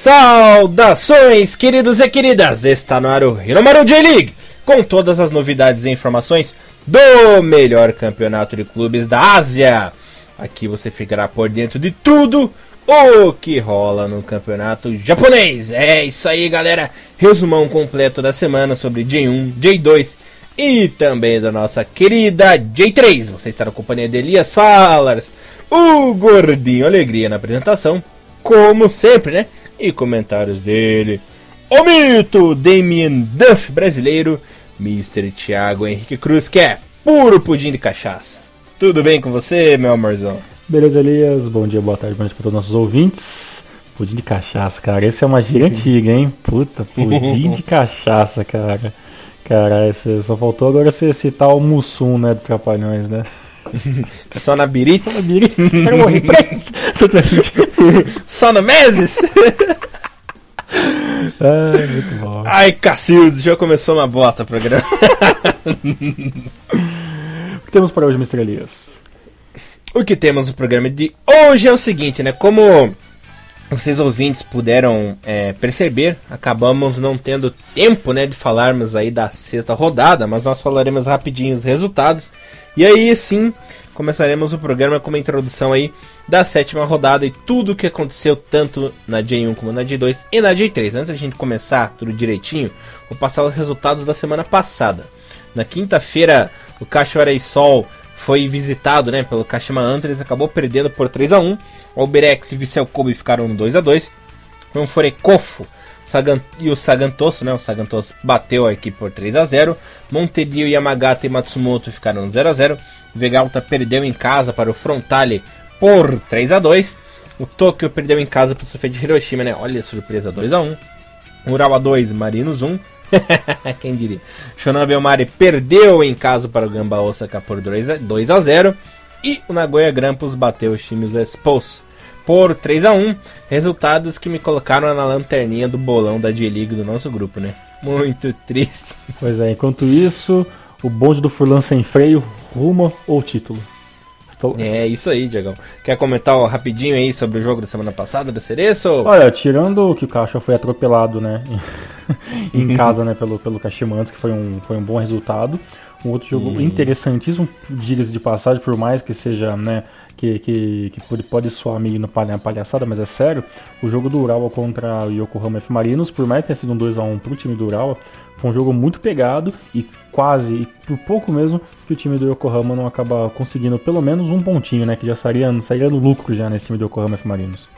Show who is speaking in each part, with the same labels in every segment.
Speaker 1: Saudações, queridos e queridas! Está no ar o Hinomaru J-League, com todas as novidades e informações do melhor campeonato de clubes da Ásia. Aqui você ficará por dentro de tudo o que rola no campeonato japonês. É isso aí, galera. Resumão completo da semana sobre J1, J2 e também da nossa querida J3. Você está na companhia de Elias Fallers, o Gordinho Alegria na apresentação, como sempre, né? E comentários dele, o mito Damien Duff brasileiro, Mr. Thiago Henrique Cruz, que é puro pudim de cachaça. Tudo bem com você, meu amorzão?
Speaker 2: Beleza, Elias? Bom dia, boa tarde, boa noite para todos os nossos ouvintes. Pudim de cachaça, cara. Esse é uma gíria antiga, hein? Puta, pudim de cachaça, cara. Cara, só faltou agora você citar o Mussum, né, dos Trapalhões, né?
Speaker 1: Só na Biritz?
Speaker 2: Só na Biritz? Quero morrer preso!
Speaker 1: Só no Meses?
Speaker 2: Ai, muito bom.
Speaker 1: Ai, Cacildes, já começou uma bosta o programa.
Speaker 2: o que temos para hoje, Mr. Elias?
Speaker 1: O que temos no programa de hoje é o seguinte, né? Como vocês ouvintes puderam é, perceber, acabamos não tendo tempo né, de falarmos aí da sexta rodada, mas nós falaremos rapidinho os resultados. E aí sim, começaremos o programa com uma introdução aí da sétima rodada e tudo o que aconteceu tanto na J1 como na J2 e na J3. Antes da gente começar tudo direitinho, vou passar os resultados da semana passada. Na quinta-feira, o Cachoeira e Sol foi visitado né, pelo Kashima Antlers, acabou perdendo por 3 a 1 O Alberex e Vissel Kobe ficaram no 2 a 2 O Forecofo Sagan, e o Sagantoso, né, o Sagantoso bateu a equipe por 3 a 0 Montedio, Yamagata e Matsumoto ficaram no 0 a 0 Vegalta perdeu em casa para o Frontale por 3 a 2 O Tokyo perdeu em casa para o de Hiroshima, né? Olha a surpresa, 2 a 1 Urawa 2, Marinos 1 Quem diria? Shonan Belmari perdeu em casa para o Gamba Osaka por 2 a 0 e o Nagoya Grampus bateu os times Expos por 3 a 1 Resultados que me colocaram na lanterninha do bolão da J-League do nosso grupo, né? Muito triste.
Speaker 2: Pois é, enquanto isso, o bonde do Furlan sem freio rumo ao título.
Speaker 1: Tô... É isso aí, Diegão. Quer comentar ó, rapidinho aí sobre o jogo da semana passada do Cereço?
Speaker 2: Olha, tirando que o Caixa foi atropelado, né, em casa, né, pelo, pelo Caximantes, que foi um, foi um bom resultado. Um outro jogo hum. interessantíssimo, diga-se de passagem, por mais que seja, né, que, que, que pode, soar meio no palha, palhaçada, mas é sério. O jogo do Urawa contra o Yokohama F Marinos, por mais que tenha sido um 2x1 pro time do Urawa, foi um jogo muito pegado e quase, e por pouco mesmo, que o time do Yokohama não acaba conseguindo pelo menos um pontinho, né? Que já sairia, sairia no lucro já nesse time do Yokohama F Marinos.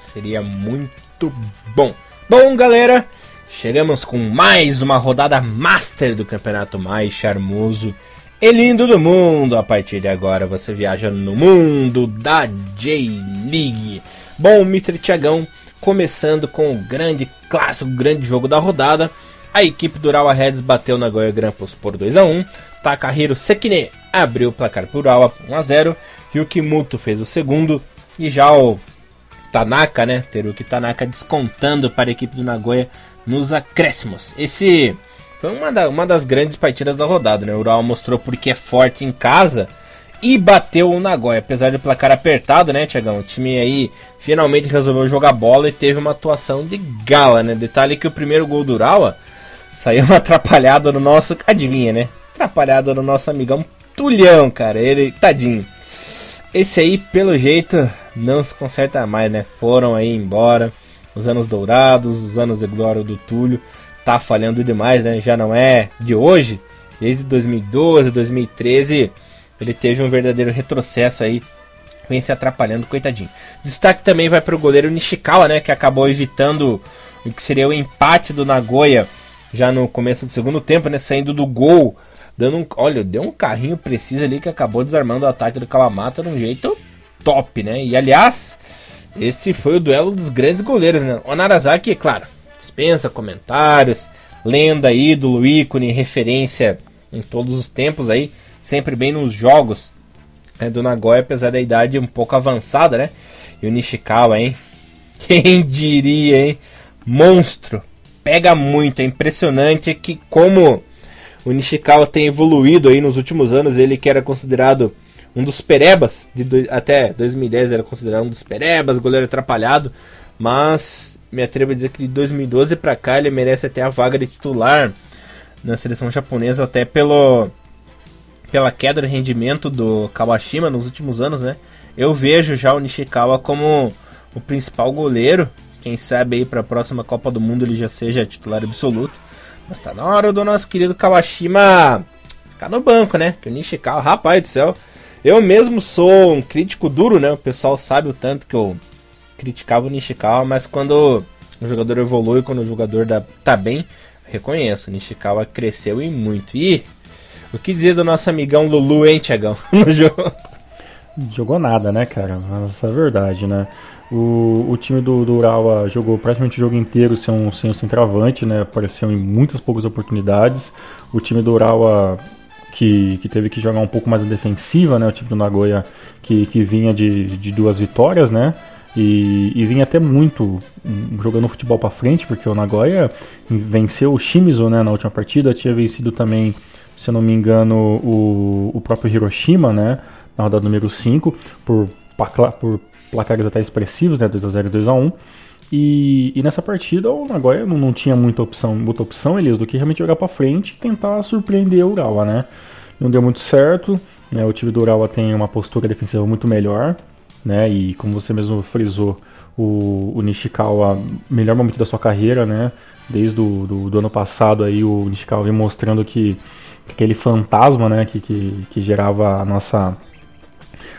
Speaker 1: Seria muito bom. Bom, galera, chegamos com mais uma rodada master do campeonato mais charmoso e lindo do mundo. A partir de agora você viaja no mundo da J-League. Bom, Mr. Tiagão, começando com o grande clássico, o grande jogo da rodada. A equipe do Urawa Reds bateu na Goya Grampus por 2 a 1 Takahiro Sekine abriu o placar por Urawa 1 a 0 Yukimoto fez o segundo. E já o Tanaka, né? Teruki Tanaka descontando para a equipe do Nagoya nos acréscimos. Esse foi uma, da, uma das grandes partidas da rodada, né? O Urawa mostrou porque é forte em casa e bateu o Nagoya. Apesar do placar apertado, né, Tiagão? O time aí finalmente resolveu jogar bola e teve uma atuação de gala, né? Detalhe que o primeiro gol do Urawa Saiu uma atrapalhada no nosso. Adivinha, né? Atrapalhada no nosso amigão Tulhão, cara. Ele, tadinho. Esse aí, pelo jeito, não se conserta mais, né? Foram aí embora. Os anos dourados, os anos de glória do Túlio. Tá falhando demais, né? Já não é de hoje. Desde 2012, 2013, ele teve um verdadeiro retrocesso aí. Vem se atrapalhando, coitadinho. Destaque também vai para o goleiro Nishikawa, né? Que acabou evitando o que seria o empate do Nagoya já no começo do segundo tempo, né? Saindo do gol, dando um. Olha, deu um carrinho preciso ali que acabou desarmando o ataque do Kawamata de um jeito top, né? E aliás, esse foi o duelo dos grandes goleiros, né? O Narazaki, claro, dispensa comentários, lenda, ídolo, ícone, referência em todos os tempos aí, sempre bem nos jogos né, do Nagoya, apesar da idade um pouco avançada, né? E o Nishikawa, hein? Quem diria, hein? Monstro! pega muito. É impressionante que como o Nishikawa tem evoluído aí nos últimos anos. Ele que era considerado um dos perebas, de do, até 2010 era considerado um dos perebas, goleiro atrapalhado. Mas me atrevo a dizer que de 2012 para cá ele merece até a vaga de titular na seleção japonesa, até pelo pela queda de rendimento do Kawashima nos últimos anos, né? Eu vejo já o Nishikawa como o principal goleiro. Quem sabe aí para a próxima Copa do Mundo ele já seja titular absoluto. Mas tá na hora do nosso querido Kawashima ficar no banco, né? Que o Nishikawa, rapaz do céu. Eu mesmo sou um crítico duro, né? O pessoal sabe o tanto que eu criticava o Nishikawa, mas quando o jogador evolui, quando o jogador dá, tá bem, reconheço, o Nishikawa cresceu e muito. E o que dizer do nosso amigão Lulu, hein, Tiagão? No jogo.
Speaker 2: Jogou nada, né, cara? Essa é a verdade, né? O, o time do, do Urawa jogou praticamente o jogo inteiro sem, um, sem o centroavante, né? Apareceu em muitas poucas oportunidades. O time do Urawa que, que teve que jogar um pouco mais a defensiva, né? O time do Nagoya que, que vinha de, de duas vitórias, né? E, e vinha até muito jogando futebol para frente, porque o Nagoya venceu o Shimizu né, na última partida, tinha vencido também se eu não me engano, o, o próprio Hiroshima, né? Na rodada número 5, por, por placares até expressivos, né? 2x0 e 2x1. E, e, nessa partida o Nagoya não, não tinha muita opção, muita opção, Elias, do que realmente jogar para frente e tentar surpreender o Urawa, né? Não deu muito certo, né? O time do Urawa tem uma postura defensiva muito melhor, né? E como você mesmo frisou, o, o Nishikawa, melhor momento da sua carreira, né? Desde do, do, do ano passado aí o Nishikawa vem mostrando que aquele fantasma, né, que, que, que gerava a nossa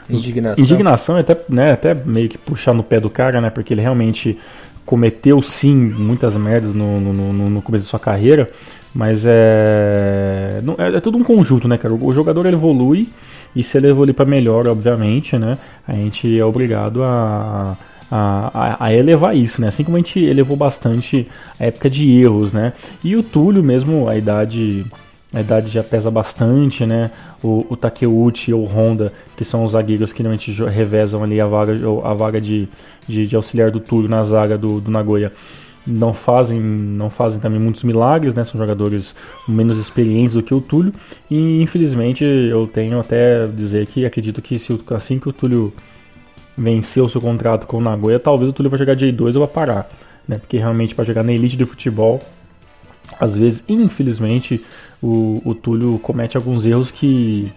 Speaker 1: indignação,
Speaker 2: indignação até, né, até meio que puxar no pé do cara, né, porque ele realmente cometeu sim muitas merdas no, no, no, no começo da sua carreira, mas é, é, é tudo um conjunto, né, cara, o jogador ele evolui e se ele evoluir para melhor, obviamente, né, a gente é obrigado a a, a, elevar isso, né? Assim como a gente elevou bastante a época de erros, né? E o Túlio mesmo, a idade a idade já pesa bastante, né? O, o Takeuchi e o Honda, que são os zagueiros que normalmente revezam ali a vaga, a vaga de, de, de auxiliar do Túlio na zaga do, do Nagoya, não fazem, não fazem também muitos milagres, né? São jogadores menos experientes do que o Túlio. E infelizmente eu tenho até dizer que acredito que se, assim que o Túlio vencer o seu contrato com o Nagoya, talvez o Túlio vai jogar J2 ou vai parar, né? Porque realmente para jogar na elite do futebol, às vezes, infelizmente, o, o Túlio comete alguns erros que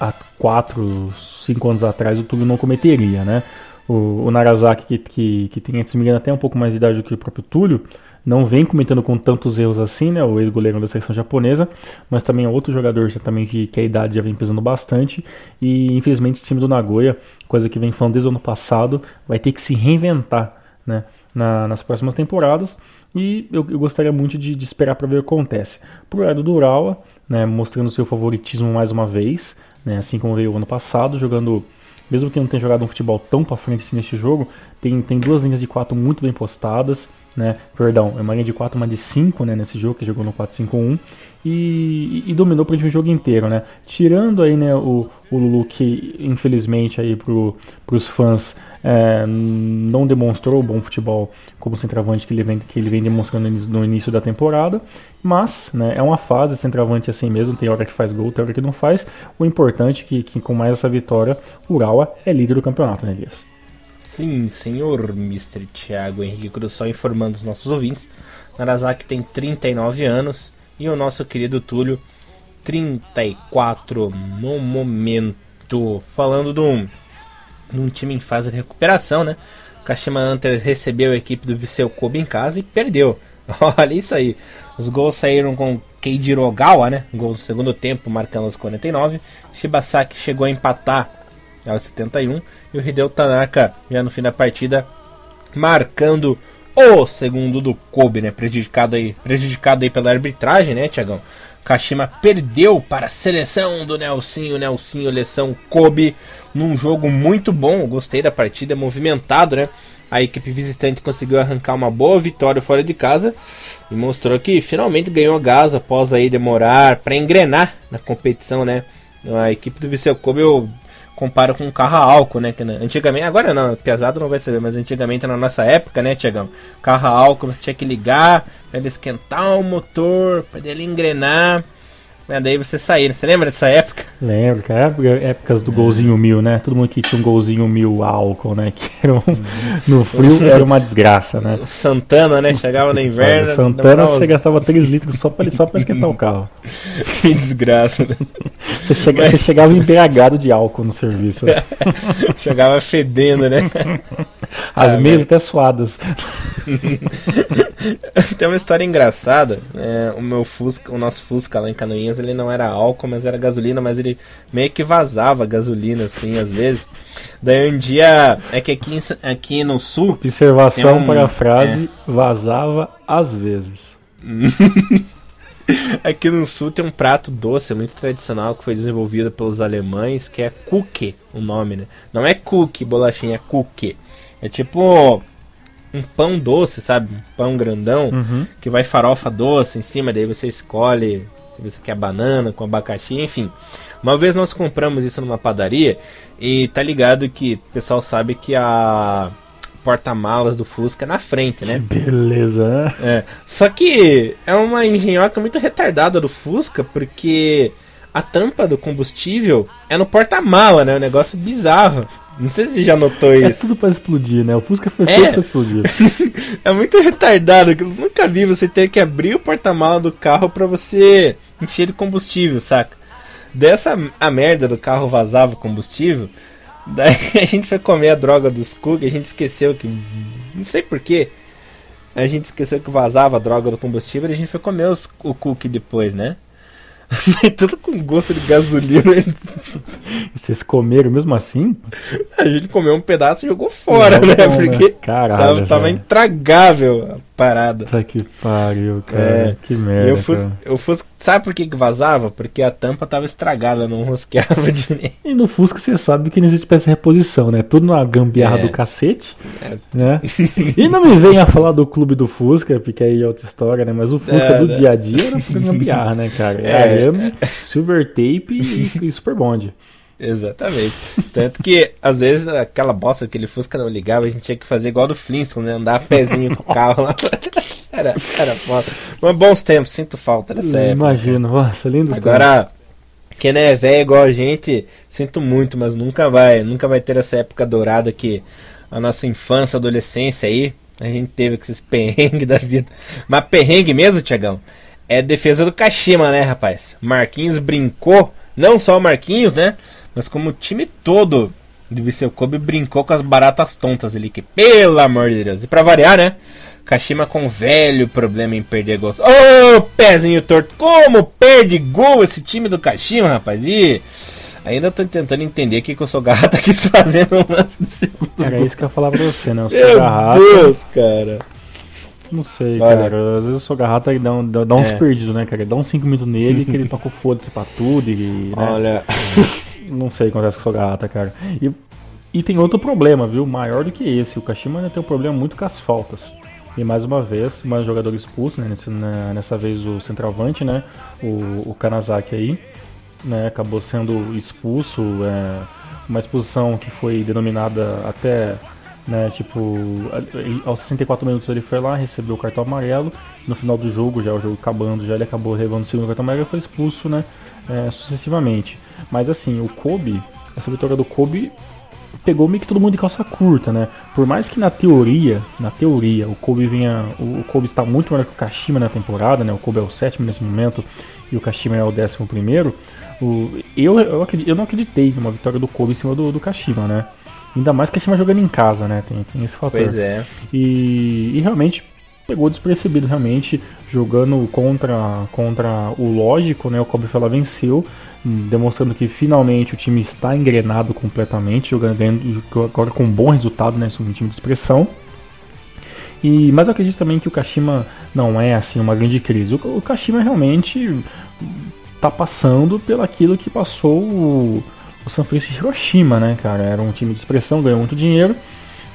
Speaker 2: há 4, 5 anos atrás o Túlio não cometeria, né? O, o Narazaki, que, que, que tem, se me até um pouco mais de idade do que o próprio Túlio, não vem cometendo com tantos erros assim, né? O ex-goleiro da seleção japonesa, mas também é outro jogador já, também que, que a idade já vem pesando bastante. E infelizmente o time do Nagoya, coisa que vem falando desde o ano passado, vai ter que se reinventar né? Na, nas próximas temporadas. E eu, eu gostaria muito de, de esperar para ver o que acontece. Pro lado do Urawa, né, mostrando seu favoritismo mais uma vez, né, assim como veio o ano passado, jogando, mesmo que não tenha jogado um futebol tão para frente assim neste jogo, tem, tem duas linhas de quatro muito bem postadas, né, perdão, é uma linha de 4, uma de 5 né, nesse jogo, que jogou no 4-5-1, e, e, dominou para o jogo inteiro, né, tirando aí, né, o, o Lulu que infelizmente aí pro, pros fãs é, não demonstrou bom futebol como centroavante que ele vem, que ele vem demonstrando no início da temporada, mas né, é uma fase centroavante assim mesmo, tem hora que faz gol, tem hora que não faz. O importante é que, que com mais essa vitória, o Urawa é líder do campeonato, né, Elias?
Speaker 1: Sim, senhor Mr. Thiago Henrique Cruz, só informando os nossos ouvintes. Narazaki tem 39 anos e o nosso querido Túlio 34 no momento. Falando do num time em fase de recuperação, né? Kashima Antlers recebeu a equipe do Viseu Kobe em casa e perdeu. Olha isso aí. Os gols saíram com Keiji Rogawa, né? Gol no segundo tempo, marcando aos 49. Shibasaki chegou a empatar aos 71. E o Hideo Tanaka, já no fim da partida, marcando o segundo do Kobe, né? Prejudicado aí, prejudicado aí pela arbitragem, né, Tiagão? Kashima perdeu para a seleção do Nelsinho, Nelsinho, Leção Kobe, num jogo muito bom. Gostei da partida, movimentado, né? A equipe visitante conseguiu arrancar uma boa vitória fora de casa e mostrou que finalmente ganhou gás após aí demorar para engrenar na competição, né? A equipe do Viseu Kobe eu comparo com um carro a álcool, né? Que antigamente, agora não, pesado não vai saber, mas antigamente na nossa época, né, Tiagão? Carro a álcool você tinha que ligar para ele esquentar o motor, para ele engrenar. Mas daí você saía, você lembra dessa época?
Speaker 2: Lembro, cara. Época, épocas do golzinho mil, né? Todo mundo que tinha um golzinho mil álcool, né? Que era um, no frio era uma desgraça, né?
Speaker 1: Santana, né? Chegava no inverno.
Speaker 2: Santana você gastava 3 litros só pra, só pra esquentar o carro.
Speaker 1: que desgraça, né?
Speaker 2: Você, chega, Mas... você chegava embriagado de álcool no serviço.
Speaker 1: chegava fedendo, né?
Speaker 2: As ah, mesas até suadas.
Speaker 1: Tem uma história engraçada. É, o meu Fusca, o nosso Fusca lá em Canoinhas, ele não era álcool, mas era gasolina, mas ele meio que vazava gasolina, assim, às vezes. Daí um dia, é que aqui, aqui no sul.
Speaker 2: Observação um, para a frase: é. vazava às vezes.
Speaker 1: Aqui no sul tem um prato doce muito tradicional que foi desenvolvido pelos alemães, que é cookie, o nome, né? Não é cookie, bolachinha, é cookie. É tipo um pão doce, sabe? Um pão grandão, uhum. que vai farofa doce em cima, daí você escolhe se você quer banana com abacaxi, enfim. Uma vez nós compramos isso numa padaria e tá ligado que o pessoal sabe que a porta-malas do Fusca é na frente, né?
Speaker 2: Beleza.
Speaker 1: É. Só que é uma engenhoca muito retardada do Fusca, porque a tampa do combustível é no porta-mala, né? Um negócio bizarro. Não sei se você já notou é
Speaker 2: isso. É tudo pra explodir, né? O Fusca foi é. feito pra explodir.
Speaker 1: é muito retardado. Eu nunca vi você ter que abrir o porta-mala do carro para você encher de combustível, saca? Dessa a merda do carro vazava combustível. Daí a gente foi comer a droga dos cookies, a gente esqueceu que. Não sei porquê. A gente esqueceu que vazava a droga do combustível e a gente foi comer os, o cookie depois, né? tudo com gosto de gasolina.
Speaker 2: Vocês comeram mesmo assim?
Speaker 1: A gente comeu um pedaço e jogou fora, Não, né? Porque
Speaker 2: Caralho,
Speaker 1: tava, tava intragável a parada.
Speaker 2: Tá que pariu, cara. É. Que merda.
Speaker 1: Eu fui, eu fui, sabe por que, que vazava? Porque a tampa tava estragada, não rosqueava direito.
Speaker 2: E no Fusca você sabe que não existe peça de reposição, né? Tudo na gambiarra é. do cacete. É. Né? e não me venha falar do clube do Fusca, porque aí é outra história, né? Mas o Fusca é, do né? dia a dia era gambiarra, né, cara? É, arame, silver tape e, e super bond.
Speaker 1: Exatamente. Tanto que, às vezes, aquela bosta, aquele Fusca não ligava, a gente tinha que fazer igual do Flintstone, né? Andar a pezinho com o carro lá. Era, era foda. Mas bons tempos, sinto falta dessa época.
Speaker 2: Imagino, nossa, lindo
Speaker 1: Agora, quem não é velho igual a gente, sinto muito, mas nunca vai, nunca vai ter essa época dourada que a nossa infância, adolescência aí, a gente teve com esses perrengues da vida. Mas perrengue mesmo, Tiagão, é defesa do Kashima, né, rapaz? Marquinhos brincou, não só o Marquinhos, né? Mas como o time todo de Viseu Kobe brincou com as baratas tontas ali, que pelo amor de Deus. E pra variar, né? Kashima com velho problema em perder gols. Ô, oh, pezinho torto, como perde gol esse time do Kashima, rapaz? E ainda tô tentando entender o que, que o Sogarrata quis fazer no lance do segundo.
Speaker 2: Era isso que eu ia falar pra você, né? O
Speaker 1: Sogarrata. Meu Deus, cara.
Speaker 2: Não sei, Olha. cara. Às vezes o Sogarrata dá, um, dá, dá uns é. perdidos, né, cara? Dá uns 5 minutos nele que ele toca o foda-se pra tudo e. Né?
Speaker 1: Olha.
Speaker 2: Não sei o que acontece com o Sogarrata, cara. E, e tem outro problema, viu? Maior do que esse. O Kashima ainda tem um problema muito com as faltas. E mais uma vez, mais um jogador expulso, né? Nesse, né? nessa vez o centroavante, né? O, o Kanazaki aí, né? Acabou sendo expulso. É, uma expulsão que foi denominada até né? Tipo, aos 64 minutos ele foi lá, recebeu o cartão amarelo. No final do jogo, já o jogo acabando, já ele acabou levando o segundo cartão amarelo e foi expulso, né? É, sucessivamente. Mas assim, o Kobe, essa vitória do Kobe pegou meio que todo mundo de calça curta, né? Por mais que na teoria, na teoria, o Kobe venha, o Kobe está muito melhor que o Kashima na temporada, né? O Kobe é o sétimo nesse momento e o Kashima é o décimo primeiro. O, eu, eu, eu não acreditei numa vitória do Kobe em cima do, do Kashima, né? Ainda mais que a Shima jogando em casa, né? Tem, tem esse fator.
Speaker 1: Pois é.
Speaker 2: E, e realmente pegou despercebido, realmente, jogando contra, contra o lógico, né? O Kobe Fela venceu, demonstrando que finalmente o time está engrenado completamente, jogando agora com um bom resultado, né? Um time de expressão. E, mas eu acredito também que o Kashima não é assim uma grande crise. O, o Kashima realmente está passando pelo aquilo que passou o o San Francisco Hiroshima, né, cara? Era um time de expressão, ganhou muito dinheiro,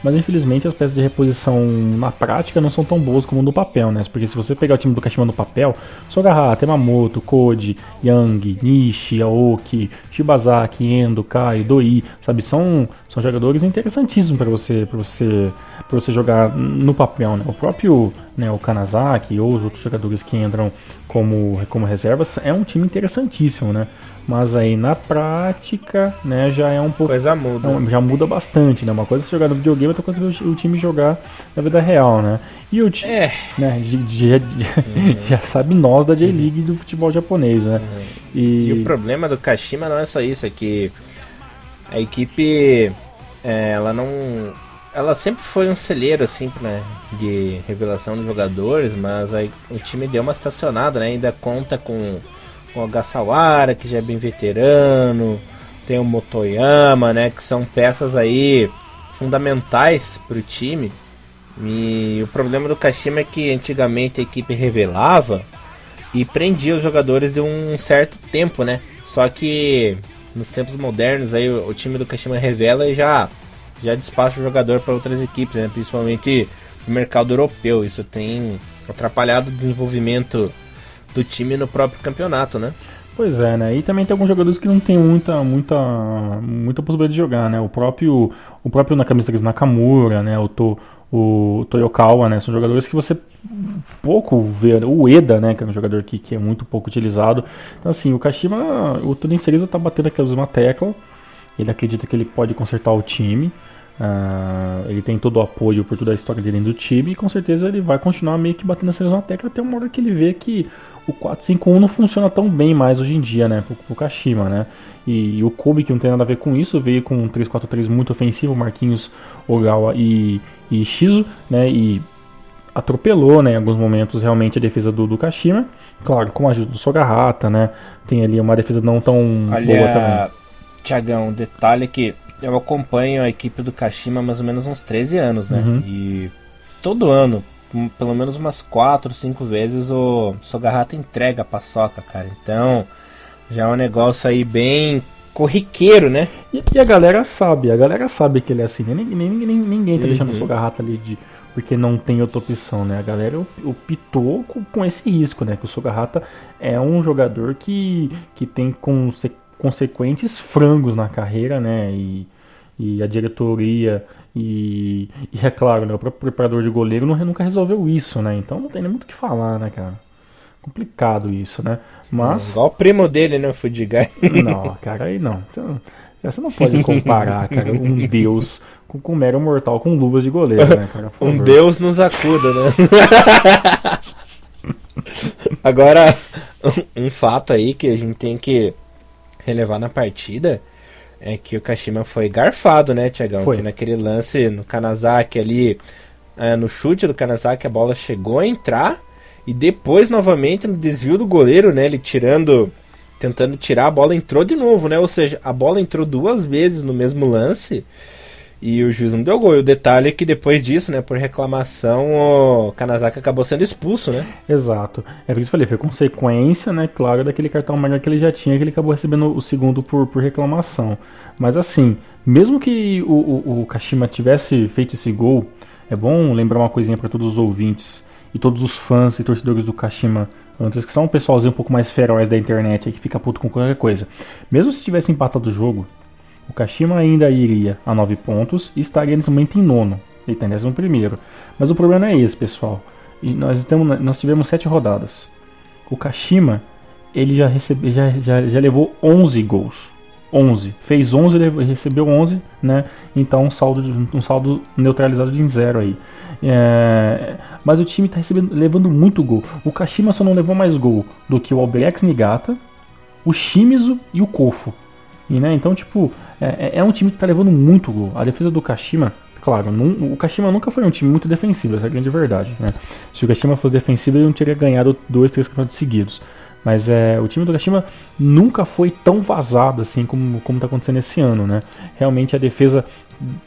Speaker 2: mas infelizmente as peças de reposição na prática não são tão boas como no papel, né? Porque se você pegar o time do Kashima no papel, Sogahara, Temamoto, Koji, Yang, Nishi, Aoki, Shibazaki, Endo, Kai, Doi, sabe? São, são jogadores interessantíssimos para você, você, você jogar no papel, né? O próprio né, o Kanazaki ou os outros jogadores que entram como, como reservas, é um time interessantíssimo, né? Mas aí na prática, né, já é um pouco.
Speaker 1: Coisa muda.
Speaker 2: Não, já muda bastante, né? Uma coisa é você jogar no videogame, outra coisa é o time jogar na vida real, né? E o time. É. Né, já, uhum. já sabe nós da J-League do futebol japonês, né? Uhum.
Speaker 1: E... e... o problema do Kashima não é só isso, é que a equipe. É, ela não. Ela sempre foi um celeiro, assim, né, de revelação de jogadores, mas aí o time deu uma estacionada, né? Ainda conta com o Agasawara, que já é bem veterano, tem o Motoyama, né, que são peças aí fundamentais para o time. E o problema do Kashima é que antigamente a equipe revelava e prendia os jogadores de um certo tempo, né? Só que nos tempos modernos aí o, time do Kashima revela e já já despacha o jogador para outras equipes, né? Principalmente no mercado europeu. Isso tem atrapalhado o desenvolvimento do time no próprio campeonato, né?
Speaker 2: Pois é, né? E também tem alguns jogadores que não tem muita, muita, muita possibilidade de jogar, né? O próprio, o próprio na camisa Nakamura, né? O, to, o Toyokawa, né? São jogadores que você pouco vê. O Eda, né? Que é um jogador que, que é muito pouco utilizado. Então, assim, o Kashima, o Tunin Cerezo tá batendo aquela mesma tecla. Ele acredita que ele pode consertar o time. Uh, ele tem todo o apoio por toda a história dele do time e com certeza ele vai continuar meio que batendo essa mesma tecla até uma hora que ele vê que o 4-5-1 não funciona tão bem mais hoje em dia, né, pro, pro Kashima, né? E, e, o Kobe, que não tem nada a ver com isso, veio com um 3-4-3 muito ofensivo, Marquinhos, Ogawa e, e Shizu, né? E atropelou, né, em alguns momentos, realmente a defesa do, do Kashima. Claro, com a ajuda do Sogahata, né? Tem ali uma defesa não tão
Speaker 1: Olha, boa também. Tiagão, detalhe que eu acompanho a equipe do Kashima há mais ou menos uns 13 anos, né? Uhum. E todo ano, pelo menos umas 4, 5 vezes, o Sogahata entrega a paçoca, cara. Então, já é um negócio aí bem corriqueiro, né?
Speaker 2: E, e, a galera sabe, a galera sabe que ele é assim, né? Ninguém, ninguém, ninguém tá deixando uhum. o Sogahata ali de porque não tem outra opção, né? A galera optou com, com esse risco, né? Que o Sogahata é um jogador que, que tem conse consequentes frangos na carreira, né? E, e a diretoria e, e é claro, né, o próprio preparador de goleiro não, nunca resolveu isso, né? Então não tem nem muito o que falar, né, cara? Complicado isso, né? Mas.
Speaker 1: É, igual o primo dele, né, o Fudigai?
Speaker 2: Não, cara, aí não. Você não pode comparar, cara, um deus com, com mero mortal com luvas de goleiro, né, cara?
Speaker 1: Um deus nos acuda, né? Agora, um, um fato aí que a gente tem que relevar na partida é que o Kashima foi garfado, né, Tiagão? Foi. Que naquele lance no Kanazaki ali, é, no chute do Kanazaki, a bola chegou a entrar e depois novamente no desvio do goleiro, né, ele tirando, tentando tirar a bola, entrou de novo, né? Ou seja, a bola entrou duas vezes no mesmo lance e o juiz não deu gol. E o detalhe é que depois disso, né, por reclamação, o Kanazaki acabou sendo expulso, né?
Speaker 2: Exato. É por isso que eu falei, foi consequência, né, claro, daquele cartão amarelo que ele já tinha, que ele acabou recebendo o segundo por, por reclamação. Mas assim, mesmo que o, o, o Kashima tivesse feito esse gol, é bom lembrar uma coisinha para todos os ouvintes e todos os fãs e torcedores do Kashima antes, que são um pessoalzinho um pouco mais feroz da internet aí, que fica puto com qualquer coisa. Mesmo se tivesse empatado o jogo, o Kashima ainda iria a 9 pontos e estaria nesse momento em nono. Ele está em décimo primeiro. Mas o problema é esse, pessoal. E nós, estamos, nós tivemos 7 rodadas. O Kashima ele já, recebe, já, já, já levou 11 gols. 11. Fez 11 e recebeu 11, né? Então um saldo, um saldo neutralizado de zero aí. É, mas o time está levando muito gol. O Kashima só não levou mais gol do que o Albrecht Nigata, o Shimizu e o Kofo. E, né, então, tipo, é, é, é um time que está levando muito gol. A defesa do Kashima, claro, o Kashima nunca foi um time muito defensivo, essa é a grande verdade. Né? Se o Kashima fosse defensivo, ele não teria ganhado dois, três campeonatos seguidos. Mas é, o time do Kashima nunca foi tão vazado assim como está acontecendo esse ano. Né? Realmente a defesa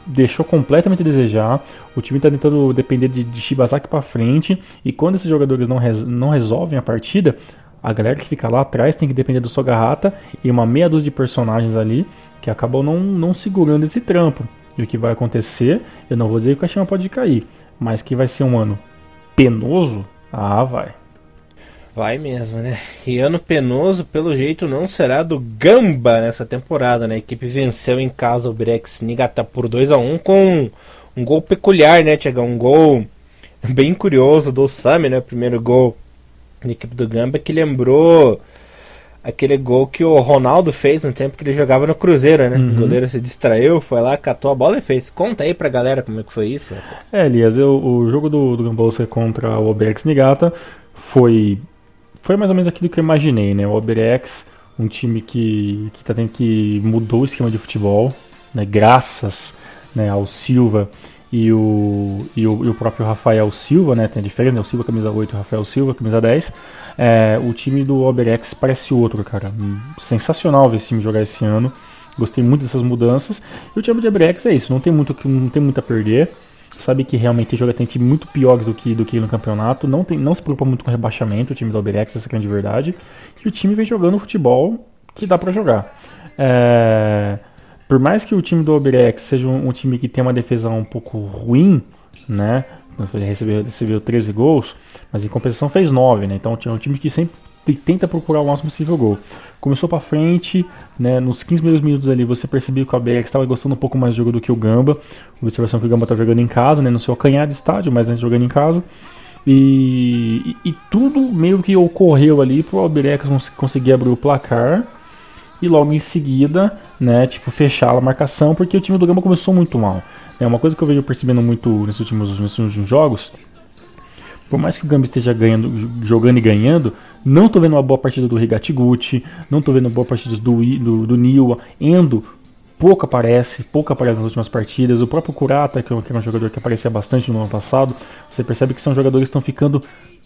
Speaker 2: deixou completamente a desejar. O time está tentando depender de, de Shibazaki para frente. E quando esses jogadores não, res, não resolvem a partida, a galera que fica lá atrás tem que depender do Sogahata e uma meia dúzia de personagens ali que acabam não, não segurando esse trampo. E o que vai acontecer, eu não vou dizer que o Kashima pode cair, mas que vai ser um ano penoso, ah, vai.
Speaker 1: Vai mesmo, né? E ano penoso, pelo jeito, não será do Gamba nessa temporada, né? A equipe venceu em casa o Brex Nigata por 2 a 1 com um gol peculiar, né, Tiagão? Um gol bem curioso do Sami, né? Primeiro gol da equipe do Gamba, que lembrou aquele gol que o Ronaldo fez no tempo que ele jogava no Cruzeiro, né? Uhum. O goleiro se distraiu, foi lá, catou a bola e fez. Conta aí pra galera como é que foi isso.
Speaker 2: É, Elias, eu, o jogo do, do Gambolsa contra o Oberex Nigata foi, foi mais ou menos aquilo que eu imaginei, né? O Oberex, um time que, que, tá tendo que mudou o esquema de futebol, né? Graças né, ao Silva e o, e o, e o, próprio Rafael Silva, né? Tem a diferença, né? O Silva camisa 8 o Rafael Silva camisa 10. É, o time do Oberex parece outro, cara. Sensacional ver esse time jogar esse ano. Gostei muito dessas mudanças. E o time do Oberex é isso, não tem muito, não tem muito a perder. Sabe que realmente joga tem time muito piores do que, do que no campeonato. Não, tem, não se preocupa muito com rebaixamento, o time do Oberex, essa é a grande verdade. E o time vem jogando futebol que dá para jogar. É, por mais que o time do Oberex seja um, um, time que tem uma defesa um pouco ruim, né? Recebeu, recebeu 13 gols, mas em compensação fez 9, né? Então é um time que sempre tenta procurar o máximo possível gol. Começou para frente, né, nos 15 primeiros minutos ali você percebeu que o ABX estava gostando um pouco mais do jogo do que o Gamba. Observação que o Gamba está jogando em casa, né, no seu canhar de estádio, mas antes jogando em casa. E, e, e, tudo meio que ocorreu ali para o Alberex conseguir abrir o placar e logo em seguida, né, tipo, fechar a marcação, porque o time do Gamba começou muito mal. É uma coisa que eu vejo percebendo muito nesses últimos, nesses últimos jogos por mais que o Gamba esteja ganhando, jogando e ganhando, não estou vendo uma boa partida do Rigatiguchi, não estou vendo uma boa partida do, do, do Niwa, Endo pouco aparece, pouco aparece nas últimas partidas. O próprio Kurata, que é um jogador que aparecia bastante no ano passado, você percebe que são jogadores que estão ficando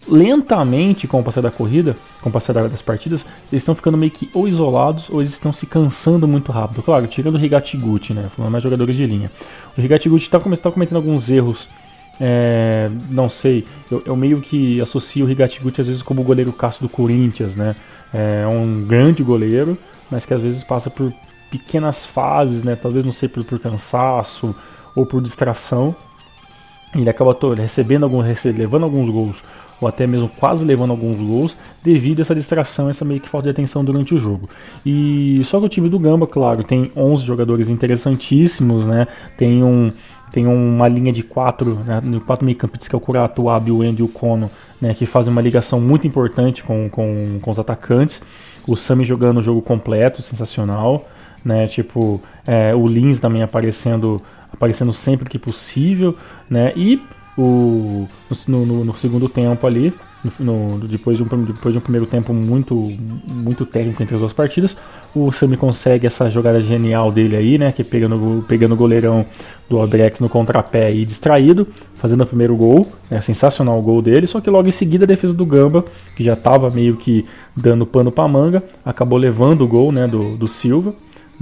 Speaker 2: lentamente com o passar da corrida, com o passar das partidas, eles estão ficando meio que ou isolados ou eles estão se cansando muito rápido. Claro, tirando o Rigatiguchi, né? Falando mais jogadores de linha. O Rigatiguchi está tá cometendo alguns erros é, não sei, eu, eu, meio que associo o Higatiguchi às vezes como o goleiro Cássio do Corinthians, né? É um grande goleiro, mas que às vezes passa por pequenas fases, né? Talvez não sei por, por cansaço ou por distração. Ele acaba recebendo alguns, levando alguns gols, ou até mesmo quase levando alguns gols, devido a essa distração, essa meio que falta de atenção durante o jogo. E só que o time do Gamba, claro, tem 11 jogadores interessantíssimos, né? Tem um, tem uma linha de quatro, né, quatro meio-campistas, que é o Curato, o Abi, o Andy e o Kono, né, que fazem uma ligação muito importante com, com, com os atacantes. O Sami jogando o jogo completo, sensacional. Né, tipo, é, o Lins também aparecendo, aparecendo sempre que possível. Né, e o, no, no, no segundo tempo ali, no, depois, de um, depois de um primeiro tempo muito, muito técnico entre as duas partidas, o Sami consegue essa jogada genial dele aí, né? Que pegando, pegando o goleirão do Albrecht no contrapé e distraído, fazendo o primeiro gol. É sensacional o gol dele, só que logo em seguida a defesa do Gamba, que já estava meio que dando pano para manga, acabou levando o gol né, do, do Silva.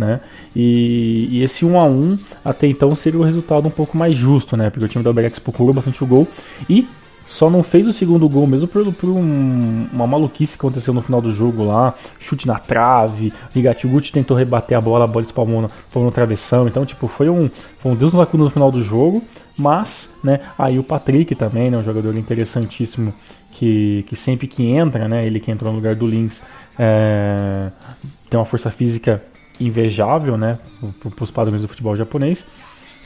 Speaker 2: Né? E, e, esse 1 a 1 até então seria o resultado um pouco mais justo, né? Porque o time do Albrecht procurou bastante o gol e só não fez o segundo gol mesmo por, por um, uma maluquice que aconteceu no final do jogo lá. Chute na trave, Rigatiguchi tentou rebater a bola, a bola espalmou no, no travessão. Então, tipo, foi um, foi um Deus no no final do jogo. Mas, né, aí o Patrick também, né, um jogador interessantíssimo que, que sempre que entra, né, ele que entrou no lugar do Lynx, é, tem uma força física invejável, né, para os padrões do futebol japonês.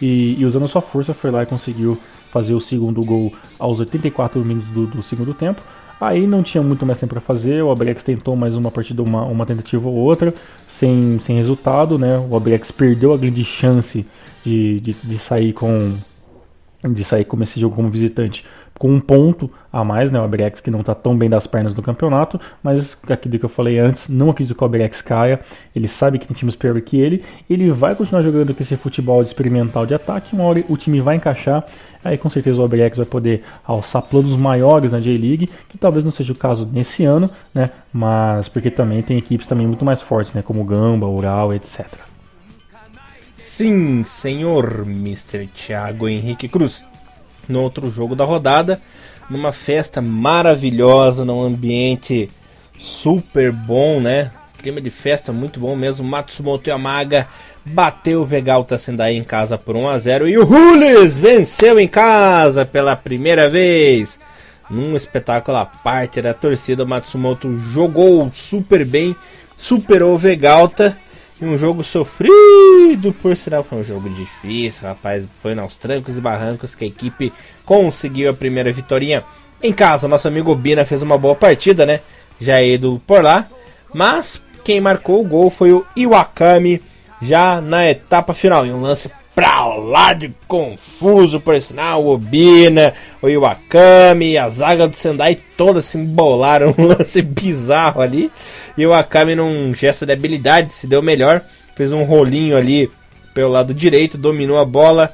Speaker 2: E, e usando a sua força foi lá e conseguiu fazer o segundo gol aos 84 minutos do, do segundo tempo. Aí não tinha muito mais tempo para fazer, o Abrex tentou mais uma partida, uma, uma tentativa ou outra, sem, sem resultado, né? O Abrex perdeu a grande chance de, de, de sair com de sair com esse jogo como visitante com um ponto a mais, né? O Abrex que não está tão bem das pernas no campeonato, mas aquilo que eu falei antes, não acredito que o Abrex caia. Ele sabe que tem times pior que ele, ele vai continuar jogando com esse futebol experimental de ataque, uma hora o time vai encaixar, aí com certeza o Abrex vai poder alçar planos maiores na J-League, que talvez não seja o caso nesse ano, né? Mas porque também tem equipes também muito mais fortes, né? Como Gamba, Ural, etc.
Speaker 1: Sim, senhor Mr. Thiago Henrique Cruz no outro jogo da rodada, numa festa maravilhosa, num ambiente super bom, né? Clima de festa muito bom mesmo. Matsumoto Yamaga bateu o Vegalta Sendai em casa por 1 a 0 e o Hules venceu em casa pela primeira vez. Num espetáculo à parte da torcida, Matsumoto jogou super bem, superou o Vegalta E um jogo sofrido, por sinal foi um jogo difícil, rapaz. Foi aos trancos e barrancos que a equipe conseguiu a primeira vitória em casa. Nosso amigo Bina fez uma boa partida, né? Já é por lá. Mas quem marcou o gol foi o Iwakami já na etapa final. E um lance pra lá de confuso, por sinal, o Obina, o Iwakami, a zaga do Sendai toda se embolaram, um lance bizarro ali. E o Akami num gesto de habilidade se deu melhor, fez um rolinho ali pelo lado direito, dominou a bola,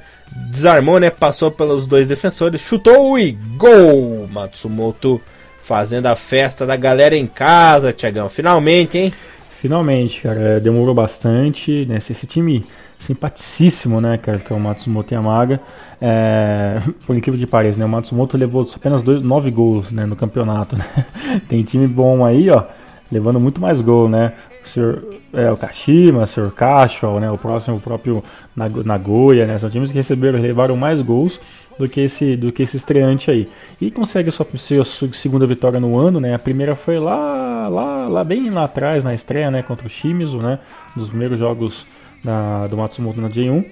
Speaker 1: desarmou, né, passou pelos dois defensores, chutou e gol! Matsumoto fazendo a festa da galera em casa, Tiagão, finalmente, hein?
Speaker 2: Finalmente, cara, demorou bastante, né, esse time simpaticíssimo, né, cara, que é o Matsumoto Yamaga. É, por incrível que pareça, né, o Matsumoto levou apenas dois, nove gols né, no campeonato. Né? Tem time bom aí, ó, levando muito mais gol, né? O senhor é, o Kashima, o senhor Cashwell, né, o próximo, o próprio Nagoya, né, são times que receberam, levaram mais gols do que esse, do que esse estreante aí. E consegue a sua, sua segunda vitória no ano, né? A primeira foi lá, lá, lá bem lá atrás na estreia, né, contra o Shimizu, né? Dos primeiros jogos da, do Matsumoto na J1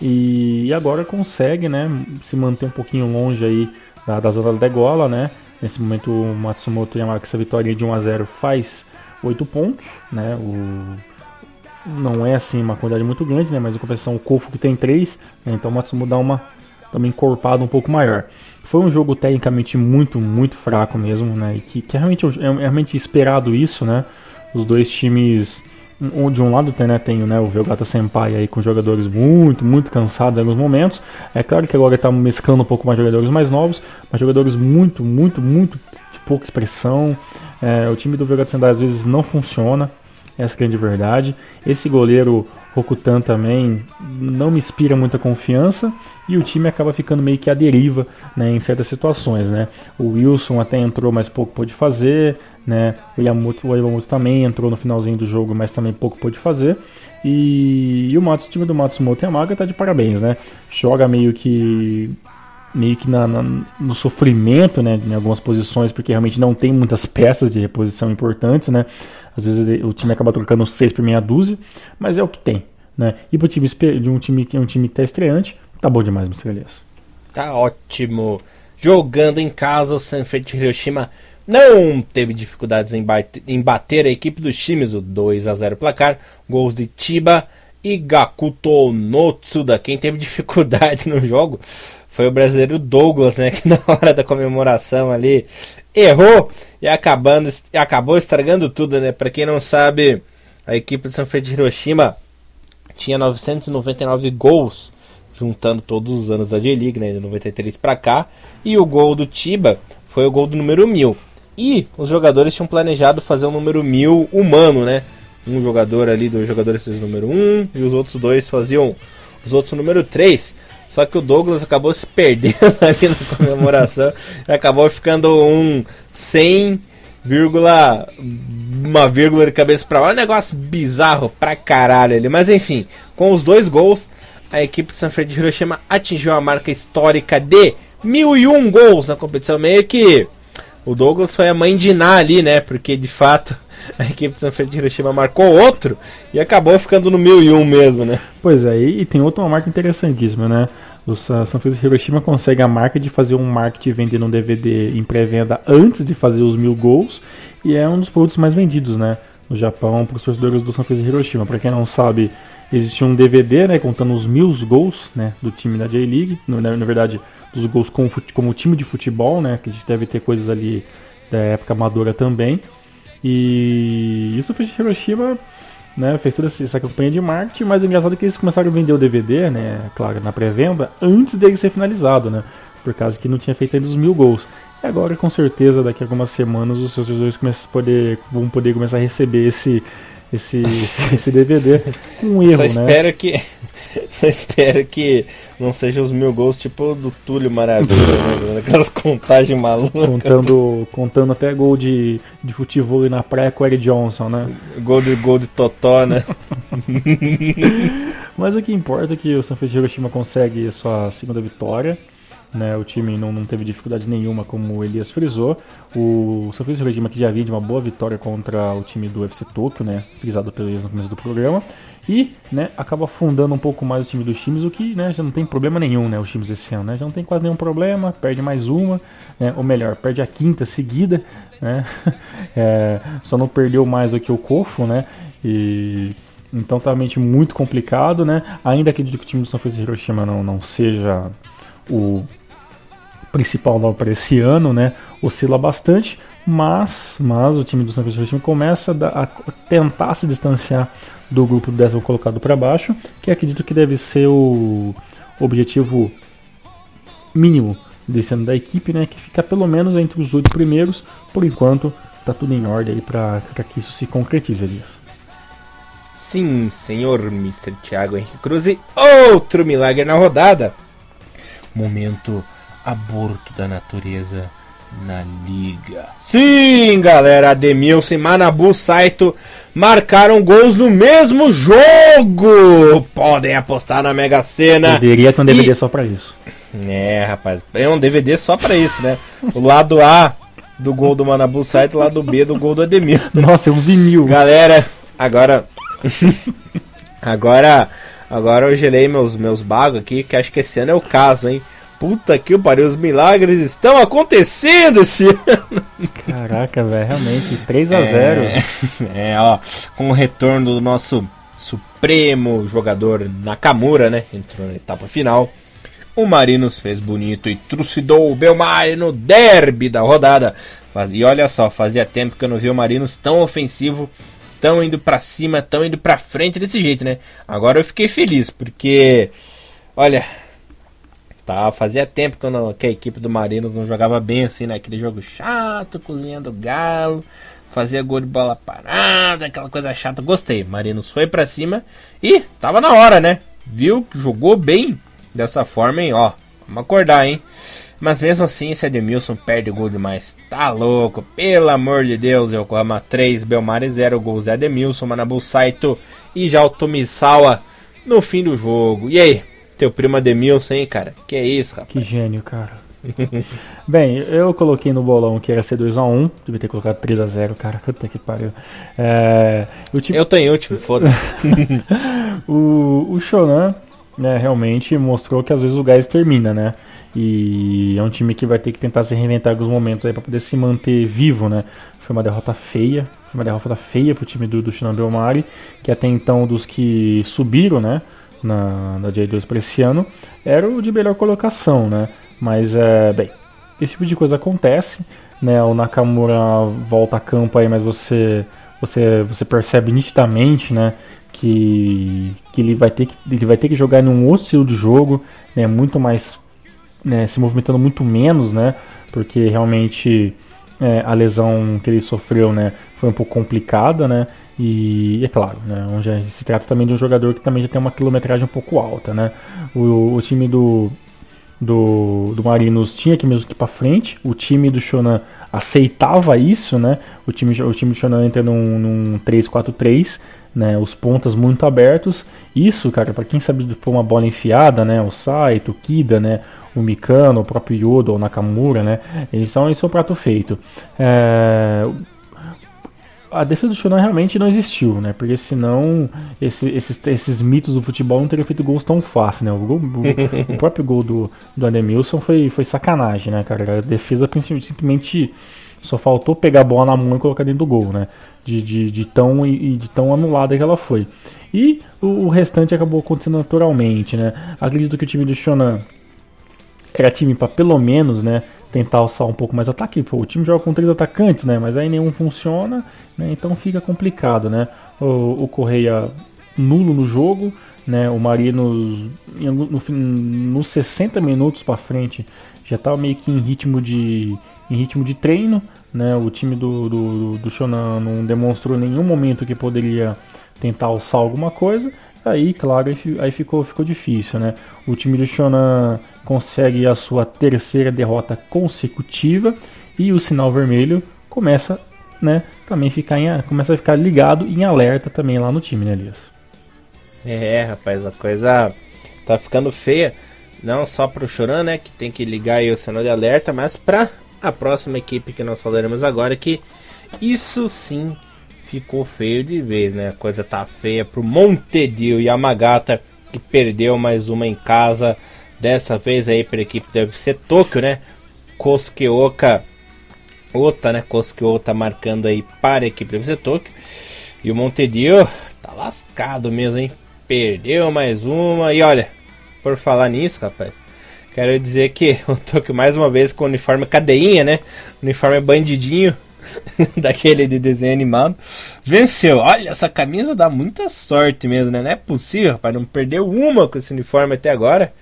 Speaker 2: e, e, agora consegue né, se manter um pouquinho longe aí da, da zona da degola, né? Nesse momento o Matsumoto Yamaga essa vitória de 1 a 0 faz 8 pontos, né? O, não é assim uma quantidade muito grande, né? Mas em compensação o Kofu que tem 3, né? então o Matsumoto dá uma também encorpada um pouco maior. Foi um jogo tecnicamente muito, muito fraco mesmo, né? E que, que é realmente, é realmente esperado isso, né? Os dois times de um lado tem, né, tem né, o Velgata Senpai aí com jogadores muito, muito cansados em alguns momentos. É claro que agora está mesclando um pouco mais jogadores mais novos, mas jogadores muito, muito, muito de pouca expressão. É, o time do Velgata Senpai às vezes não funciona, essa é grande verdade. Esse goleiro Rokutan também não me inspira muita confiança e o time acaba ficando meio que à deriva né, em certas situações. Né? O Wilson até entrou, mas pouco pôde fazer. Né? O, Yamamoto, o Yamamoto também entrou no finalzinho do jogo, mas também pouco pôde fazer. E, e o, Matsu, o time do Matsumoto Yamaga está de parabéns. Né? Joga meio que meio que na, na, no sofrimento, né, em algumas posições, porque realmente não tem muitas peças de reposição importantes, né. Às vezes o time acaba trocando seis por meia dúzia, mas é o que tem, né. E para time de um time que é um time que tá estreante, tá bom demais, Mr. Elias.
Speaker 1: Tá ótimo. Jogando em casa, o Sanfrecce Hiroshima não teve dificuldades em, bater, em bater a equipe dos times, o 2 a 0 placar, gols de Chiba e Gakuto Notsuda. Quem teve dificuldade no jogo foi o brasileiro Douglas, né? Que na hora da comemoração ali errou e acabando, acabou estragando tudo, né? Para quem não sabe, a equipe Fred de Hiroshima tinha 999 gols, juntando todos os anos da J-League, né? De 93 para cá. E o gol do Tiba foi o gol do número 1000. E os jogadores tinham planejado fazer o número 1000 humano, né? Um jogador ali, dois jogadores fez o número 1 e os outros dois faziam os outros o número 3. Só que o Douglas acabou se perdendo ali na comemoração e acabou ficando um 100, vírgula, uma vírgula de cabeça para lá. Um negócio bizarro pra caralho ali. Mas enfim, com os dois gols, a equipe de San Fred de Hiroshima atingiu a marca histórica de 1001 gols na competição. Meio que o Douglas foi a mãe de Ná ali, né? Porque de fato a equipe de San Fred de Hiroshima marcou outro e acabou ficando no 1001 mesmo, né?
Speaker 2: Pois é, e tem outra marca interessantíssima, né? O San Francisco Hiroshima consegue a marca de fazer um marketing vendendo um DVD em pré-venda antes de fazer os mil gols e é um dos produtos mais vendidos, né? No Japão, para os torcedores do San Francisco Hiroshima. Para quem não sabe, existe um DVD, né, contando os mil gols, né, do time da J-League. Na, na, verdade, dos gols como, como time de futebol, né, que deve ter coisas ali da época amadora também. E isso fez Hiroshima né, fez toda essa campanha de marketing, mas o engraçado é que eles começaram a vender o DVD, né, claro, na pré-venda, antes dele ser finalizado, né, por causa que não tinha feito ainda os mil gols. E agora, com certeza, daqui a algumas semanas, os seus jogadores poder, vão poder começar a receber esse, esse, esse, DVD com um erro,
Speaker 1: Só
Speaker 2: né?
Speaker 1: espero que Só espero que não seja os mil gols tipo do Túlio Maravilha, né? Aquelas contagens malucas.
Speaker 2: Contando, contando até gol de, de futebol na praia com o Eric Johnson, né?
Speaker 1: Gol de, gol de Totó, né?
Speaker 2: Mas o que importa é que o San Francisco Hiroshima consegue sua segunda vitória. Né? O time não, não teve dificuldade nenhuma, como o Elias frisou. O Francisco Regima que já vinha de uma boa vitória contra o time do UFC Tokyo, né? Frisado pelo Elias no começo do programa. E, né, acaba afundando um pouco mais o time dos times, o que, né, já não tem problema nenhum, né, os times esse ano, né? Já não tem quase nenhum problema, perde mais uma, né? Ou melhor, perde a quinta seguida, né? É, só não perdeu mais do que o Kofo, né? E então tá realmente muito complicado, né? Ainda acredito que o time do São Francisco Hiroshima não, não seja o principal para esse ano, né? Oscila bastante, mas, mas o time do São Francisco começa a, tentar se distanciar do grupo do décimo colocado para baixo, que acredito que deve ser o objetivo mínimo desse ano da equipe, né? Que fica pelo menos entre os oito primeiros. Por enquanto, tá tudo em ordem para que isso se concretize, Elias.
Speaker 1: Sim, senhor Mr. Thiago Henrique Cruz. E outro milagre na rodada. Momento aborto da natureza na liga. Sim, galera, Ademilson e Manabu Saito marcaram gols no mesmo jogo. Podem apostar na Mega Sena.
Speaker 2: Deveria ter um DVD e... só para isso.
Speaker 1: É, rapaz, é um DVD só para isso, né? O lado A do gol do Manabu Saito, o lado B do gol do Ademilson.
Speaker 2: Nossa, é um vinil.
Speaker 1: Galera, agora agora agora eu gelei meus meus bagos aqui, que acho que esse ano é o caso, hein? Puta que pariu, os milagres estão acontecendo esse ano.
Speaker 2: Caraca, velho, realmente, 3 a 0
Speaker 1: é, é, ó, com o retorno do nosso supremo jogador Nakamura, né? Entrou na etapa final. O Marinos fez bonito e trucidou o Belmari no derby da rodada. E olha só, fazia tempo que eu não vi o Marinos tão ofensivo, tão indo para cima, tão indo para frente desse jeito, né? Agora eu fiquei feliz, porque, olha, Tá, fazia tempo que, não, que a equipe do Marinos não jogava bem assim, né? Aquele jogo chato, cozinhando galo, fazia gol de bola parada, aquela coisa chata. Gostei. Marinos foi para cima e tava na hora, né? Viu que jogou bem dessa forma, hein? Ó, vamos acordar, hein? Mas mesmo assim, esse Edmilson perde gol demais. Tá louco, pelo amor de Deus. Yokohama 3, Belmare 0, gols de Edmilson, Manabu Saito e já o Tomisawa no fim do jogo. E aí, teu primo Ademilson, hein, cara? Que é isso, rapaz?
Speaker 2: Que gênio, cara. Bem, eu coloquei no bolão que era ser 2x1, devia ter colocado 3x0, cara, puta que pariu.
Speaker 1: É, o time... Eu tô em último, foda
Speaker 2: o, o Shonan, né, realmente mostrou que às vezes o gás termina, né? E é um time que vai ter que tentar se reinventar em alguns momentos aí para poder se manter vivo, né? Foi uma derrota feia, foi uma derrota feia pro time do, do Shonan Belmari, que até então dos que subiram, né? Na, na J2 para esse ano era o de melhor colocação, né? Mas, é, bem, esse tipo de coisa acontece, né? O Nakamura volta a campo aí, mas você, você, você percebe nitidamente, né? Que, que ele, vai ter que ele vai ter que jogar num outro estilo de jogo, né? Muito mais, né? Se movimentando muito menos, né? Porque realmente é, a lesão que ele sofreu, né? Foi um pouco complicada, né? E é claro, né, onde se trata também de um jogador que também já tem uma quilometragem um pouco alta. Né? O, o time do, do, do Marinos tinha que mesmo que ir para frente, o time do Shonan aceitava isso, né? o, time, o time do Shonan entra num, num 3-4-3, né? os pontas muito abertos. Isso, cara, para quem sabe pôr uma bola enfiada, né? o Saito, o Kida, né? o Mikano, o próprio Yoda, o Nakamura, né? Eles são, eles são prato feito. É, a defesa do Shonan realmente não existiu, né? Porque senão esse, esses, esses mitos do futebol não teriam feito gols tão fácil, né? O, gol, o, o próprio gol do, do Ademilson foi, foi sacanagem, né, cara? A defesa simplesmente só faltou pegar a bola na mão e colocar dentro do gol, né? De, de, de tão, e de tão anulada que ela foi. E o, o restante acabou acontecendo naturalmente, né? Acredito que o time do Shonan era time para pelo menos, né? Tentar alçar um pouco mais ataque. Pô, o time joga com três atacantes, né? Mas aí nenhum funciona, né? Então fica complicado, né? O, o Correia nulo no jogo, né? O Marinos no, no, nos 60 minutos para frente já estava meio que em ritmo de em ritmo de treino, né? O time do, do, do Shonan não demonstrou nenhum momento que poderia tentar alçar alguma coisa. Aí, claro, aí ficou, ficou difícil, né? O time do Shonan consegue a sua terceira derrota consecutiva e o sinal vermelho começa, né, também ficar em, começa a ficar ligado em alerta também lá no time, né, Elias?
Speaker 1: É, rapaz, a coisa tá ficando feia. Não só para o Choran, né, que tem que ligar aí o sinal de alerta, mas para a próxima equipe que nós falaremos agora, que isso sim ficou feio de vez, né? A coisa tá feia pro Montedio Yamagata, que perdeu mais uma em casa, dessa vez aí para a equipe deve ser Tóquio, né? Koskeoka Ota, né? Koskeota marcando aí para a equipe deve ser Tóquio. E o Montedio tá lascado mesmo, hein? Perdeu mais uma e olha, por falar nisso, rapaz, quero dizer que o Tokyo mais uma vez com o uniforme cadeinha, né? Uniforme bandidinho, daquele de desenho animado, venceu. Olha, essa camisa dá muita sorte mesmo, né? Não é possível, rapaz, não perdeu uma com esse uniforme até agora.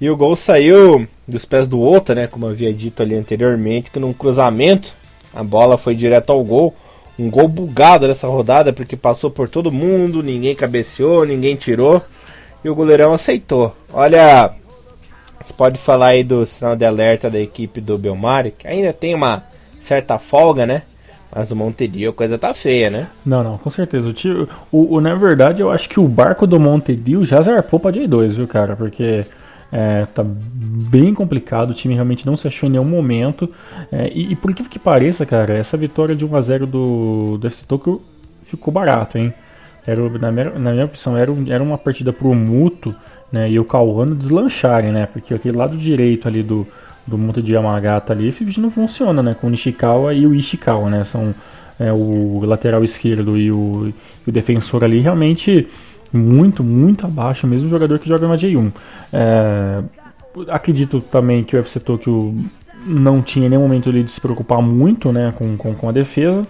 Speaker 1: E o gol saiu dos pés do Ota, né? Como havia dito ali anteriormente, que num cruzamento a bola foi direto ao gol. Um gol bugado nessa rodada, porque passou por todo mundo, ninguém cabeceou, ninguém tirou. E o goleirão aceitou. Olha, você pode falar aí do sinal de alerta da equipe do Belmari, que ainda tem uma certa folga, né? Mas o Montedio a coisa tá feia, né?
Speaker 2: Não, não, com certeza. O, tio, o, o, na verdade, eu acho que o barco do Montedio já zarpou pra J2, viu, cara? Porque é, tá bem complicado, o time realmente não se achou em nenhum momento. É, e, e, por que que pareça, cara, essa vitória de 1x0 do, do FC Tokyo ficou barato, hein? Era, na, minha, na minha opção, era, era uma partida pro Muto né, e o Kawano deslancharem, né? Porque aquele lado direito ali do, do Monte de Yamagata ali não funciona, né? Com o Nishikawa e o Ishikawa, né? São é, o lateral esquerdo e o, e o defensor ali realmente muito, muito abaixo, mesmo jogador que joga na J1. É, acredito também que o UFC Tokyo não tinha nenhum momento de se preocupar muito né, com, com, com a defesa.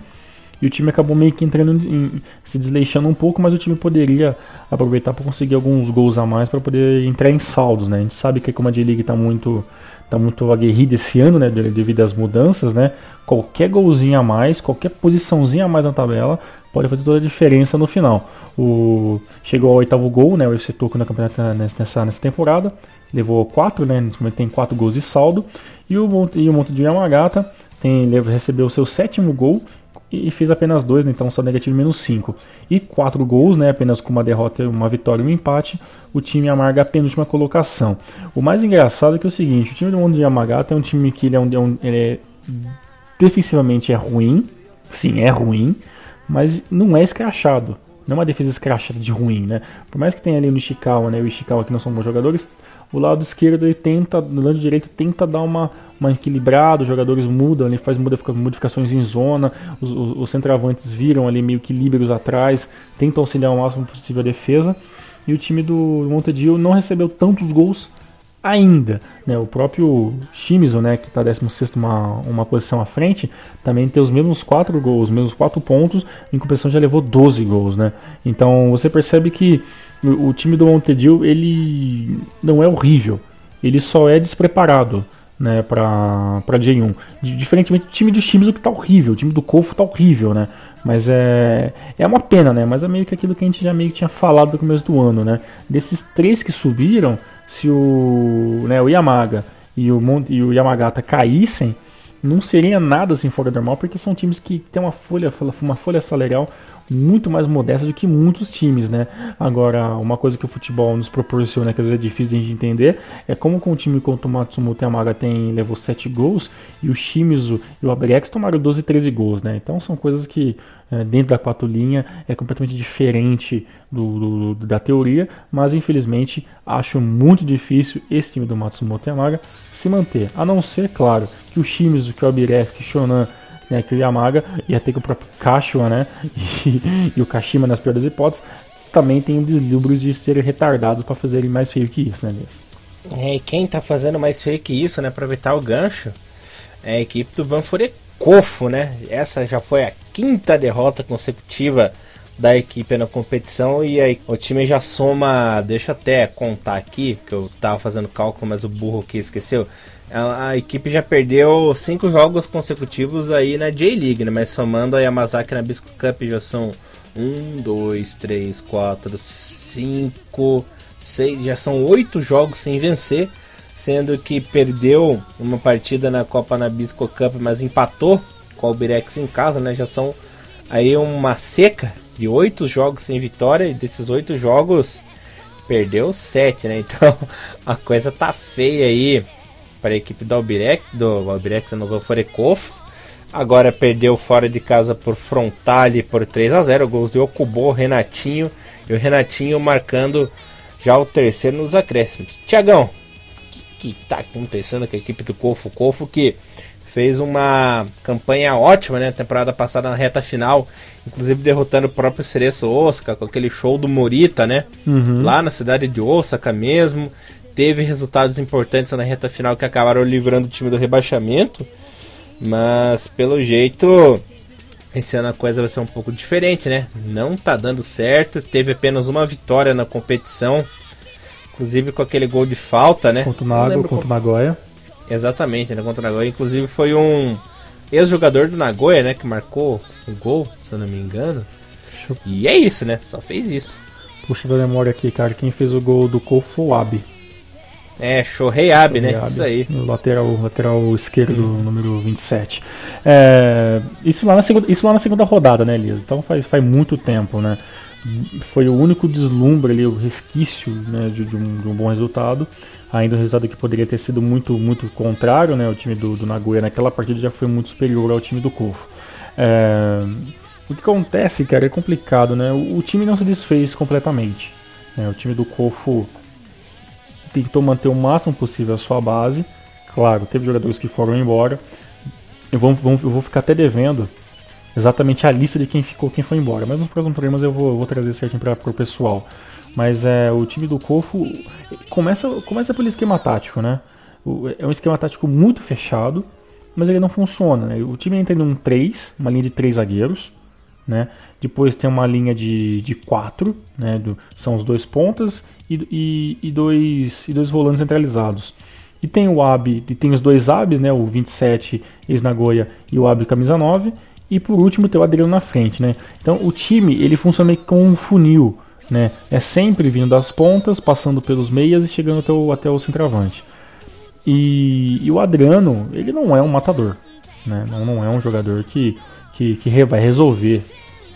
Speaker 2: E o time acabou meio que entrando em, se desleixando um pouco, mas o time poderia aproveitar para conseguir alguns gols a mais para poder entrar em saldos, né? A gente sabe que como a J-League está muito tá muito aguerrida esse ano, né, devido às mudanças, né? Qualquer golzinho a mais, qualquer posiçãozinha a mais na tabela pode fazer toda a diferença no final. O chegou ao oitavo gol, né, o FC Tokyo na campeonato nessa, nessa temporada, levou quatro, né, nesse momento tem quatro gols de saldo e o e o Monte de Yamagata tem recebeu o seu sétimo gol e fez apenas dois, né, então só negativo menos 5. E quatro gols, né, apenas com uma derrota, uma vitória e um empate, o time amarga a penúltima colocação. O mais engraçado é que é o seguinte, o time do Mundo de Yamagata é um time que ele é, um, ele é defensivamente é ruim, sim, é ruim, mas não é escrachado. Não é uma defesa escrachada de ruim, né? Por mais que tenha ali o Nishikawa, né, o Ishikawa que não são bons jogadores, o lado esquerdo ele tenta, lado direito tenta dar uma, uma equilibrada, os jogadores mudam, ele faz modificações em zona, os, os, os centroavantes viram ali meio que líberos atrás, tentam auxiliar o máximo possível a defesa. E o time do Montedio não recebeu tantos gols ainda. Né? O próprio Shimizu, né, que está 16 uma, uma posição à frente, também tem os mesmos 4 gols, os mesmos 4 pontos, em compensação já levou 12 gols. Né? Então você percebe que o, o time do Montedio ele não é horrível, ele só é despreparado né, para J1. Diferentemente do time do Shimizu que está horrível, o time do Kofu está horrível, né? Mas é, é uma pena, né? Mas é meio que aquilo que a gente já meio que tinha falado no começo do ano, né? Desses três que subiram, se o, né, o Yamaga e o, e o Yamagata caíssem, não seria nada assim fora do normal, porque são times que têm uma folha, uma folha salarial muito mais modesta do que muitos times, né? Agora, uma coisa que o futebol nos proporciona, que às vezes é difícil de entender, é como com um time como o Matsumoto Yamaga tem, levou 7 gols, e o Shimizu e o Abrex tomaram 12, 13 gols, né? Então são coisas que é, dentro da quatro linha é completamente diferente do, do, da teoria, mas infelizmente acho muito difícil esse time do Matsumoto Yamaga se manter. A não ser, claro, que o Shimizu, que o Abrex, que o Shonan né, que o Yamaga ia ter que o próprio Kashua, né, e, e o Kashima nas piores hipóteses, também tem o deslumbre de serem retardados para fazerem mais feio que isso, né,
Speaker 1: mesmo? É, e quem tá fazendo mais feio que isso, né, aproveitar o gancho, é a equipe do Van Furecofo, né, essa já foi a quinta derrota consecutiva da equipe na competição e aí o time já soma, deixa eu até contar aqui, que eu tava fazendo cálculo, mas o burro aqui esqueceu. A, equipe já perdeu cinco jogos consecutivos aí na J-League, né? Mas somando a Yamazaki na Bisco Cup já são um, dois, três, quatro, cinco, seis, já são oito jogos sem vencer, sendo que perdeu uma partida na Copa Nabisco Cup, mas empatou com o Birex em casa, né? Já são aí uma seca de oito jogos sem vitória e desses oito jogos perdeu 7, né? Então a coisa tá feia aí para a equipe do Albirex, do Albirex no Forecofo. Agora perdeu fora de casa por Frontale por 3 a 0 Gols de Okubo, Renatinho e o Renatinho marcando já o terceiro nos acréscimos. Tiagão, o que, que tá acontecendo com a equipe do Cofo? Cofo que fez uma campanha ótima, né? Temporada passada na reta final, inclusive derrotando o próprio Cereço Osaka com aquele show do Morita, né? Uhum. Lá na cidade de Osaka mesmo. Teve resultados importantes na reta final que acabaram livrando o time do rebaixamento. Mas pelo jeito, esse ano a coisa vai ser um pouco diferente, né? Não tá dando certo. Teve apenas uma vitória na competição. Inclusive com aquele gol de falta, né?
Speaker 2: Contra o Nago, contra o Nagoya.
Speaker 1: Exatamente, né, contra o Nagoya. Inclusive foi um ex-jogador do Nagoya, né, que marcou o gol, se eu não me engano. E é isso, né? Só fez isso.
Speaker 2: Puxa da memória aqui, cara. Quem fez o gol do gol foi o Abi.
Speaker 1: É, Shohei Abe, né? Abe, isso aí.
Speaker 2: Lateral, lateral esquerdo, isso. número 27. É, isso, lá na segunda, isso lá na segunda rodada, né, Elias? Então faz, faz muito tempo, né? Foi o único deslumbre ali, o resquício né, de, de, um, de um bom resultado ainda um resultado que poderia ter sido muito, muito contrário, né? O time do, do Nagoya naquela partida já foi muito superior ao time do Kofo. É, o que acontece, cara, é complicado, né? O, o time não se desfez completamente. Né? O time do Kofo tentou manter o máximo possível a sua base. Claro, teve jogadores que foram embora. Eu vou, eu vou ficar até devendo exatamente a lista de quem ficou, quem foi embora. Mas nos próximos programas eu vou, eu vou trazer certinho para o pessoal. Mas é, o time do Kofu começa, começa pelo esquema tático, né? é um esquema tático muito fechado, mas ele não funciona. Né? O time entra em um 3, uma linha de 3 zagueiros, né? Depois tem uma linha de, de 4, né? São os dois pontas e, e, e, dois, e dois volantes centralizados. E tem o Ab, e tem os dois Abs, né? O 27 ex-Nagoya e o Ab camisa 9. E por último tem o Adriano na frente, né? Então o time ele funciona meio como um funil né? É sempre vindo das pontas, passando pelos meias e chegando até o, até o centroavante. E, e o Adriano, ele não é um matador, né? Não, não é um jogador que, que, que vai resolver,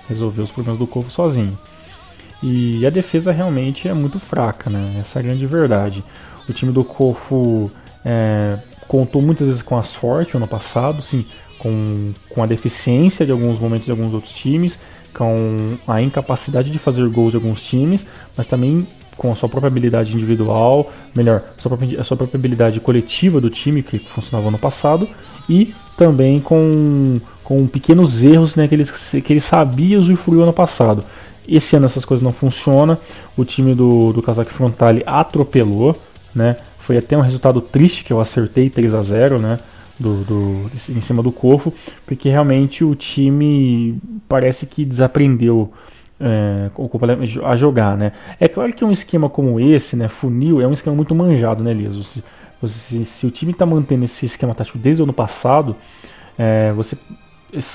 Speaker 2: resolver os problemas do corpo sozinho. E a defesa realmente é muito fraca, né? Essa é a grande verdade. O time do Kofu é, contou muitas vezes com a sorte ano passado, sim, com, com a deficiência de alguns momentos de alguns outros times, com a incapacidade de fazer gols de alguns times, mas também com a sua própria habilidade individual, melhor, a sua própria, a sua própria habilidade coletiva do time, que funcionava no passado, e também com, com pequenos erros né, que, ele, que ele sabia usufruir ano passado. Esse ano essas coisas não funcionam, o time do, do Kazakh Frontale atropelou, né, foi até um resultado triste que eu acertei 3 a 0 né, do, do, em cima do Corfo, porque realmente o time parece que desaprendeu é, a jogar, né? É claro que um esquema como esse, né, funil, é um esquema muito manjado, né, Elias? Se, se, se o time está mantendo esse esquema tático desde o ano passado, é, você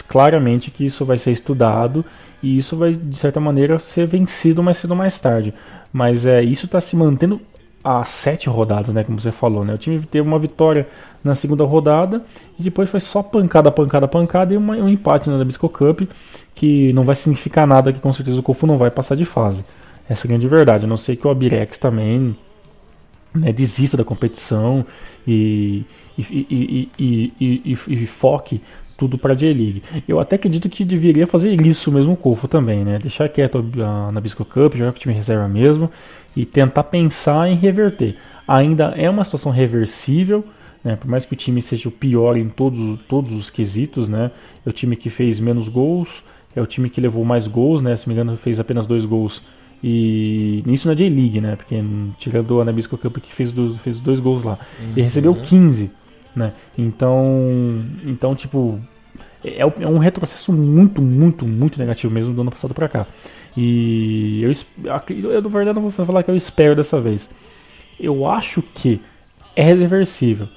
Speaker 2: claramente que isso vai ser estudado e isso vai de certa maneira ser vencido mais cedo ou mais tarde. Mas é isso está se mantendo há sete rodadas, né? Como você falou, né? O time teve uma vitória na segunda rodada e depois foi só pancada, pancada, pancada e uma, um empate na Nabisco Cup que não vai significar nada que com certeza o Kofu não vai passar de fase. Essa é a grande verdade. A não sei que o Abirex também né, desista da competição e, e, e, e foque tudo para a J-League. Eu até acredito que deveria fazer isso mesmo o Kofu também, né? Deixar quieto a Nabisco Cup, jogar com o time reserva mesmo e tentar pensar em reverter. Ainda é uma situação reversível, né? por mais que o time seja o pior em todos, todos os quesitos, né? é o time que fez menos gols, é o time que levou mais gols, né? se me engano fez apenas dois gols e isso na J-League, né? Porque tirando o Anabisco Cup que fez, do, fez dois gols lá. Uhum. E recebeu 15, né? Então, então tipo, é, é um retrocesso muito, muito, muito negativo mesmo do ano passado para cá. E eu, eu, na verdade, não vou falar que eu espero dessa vez. Eu acho que é reversível.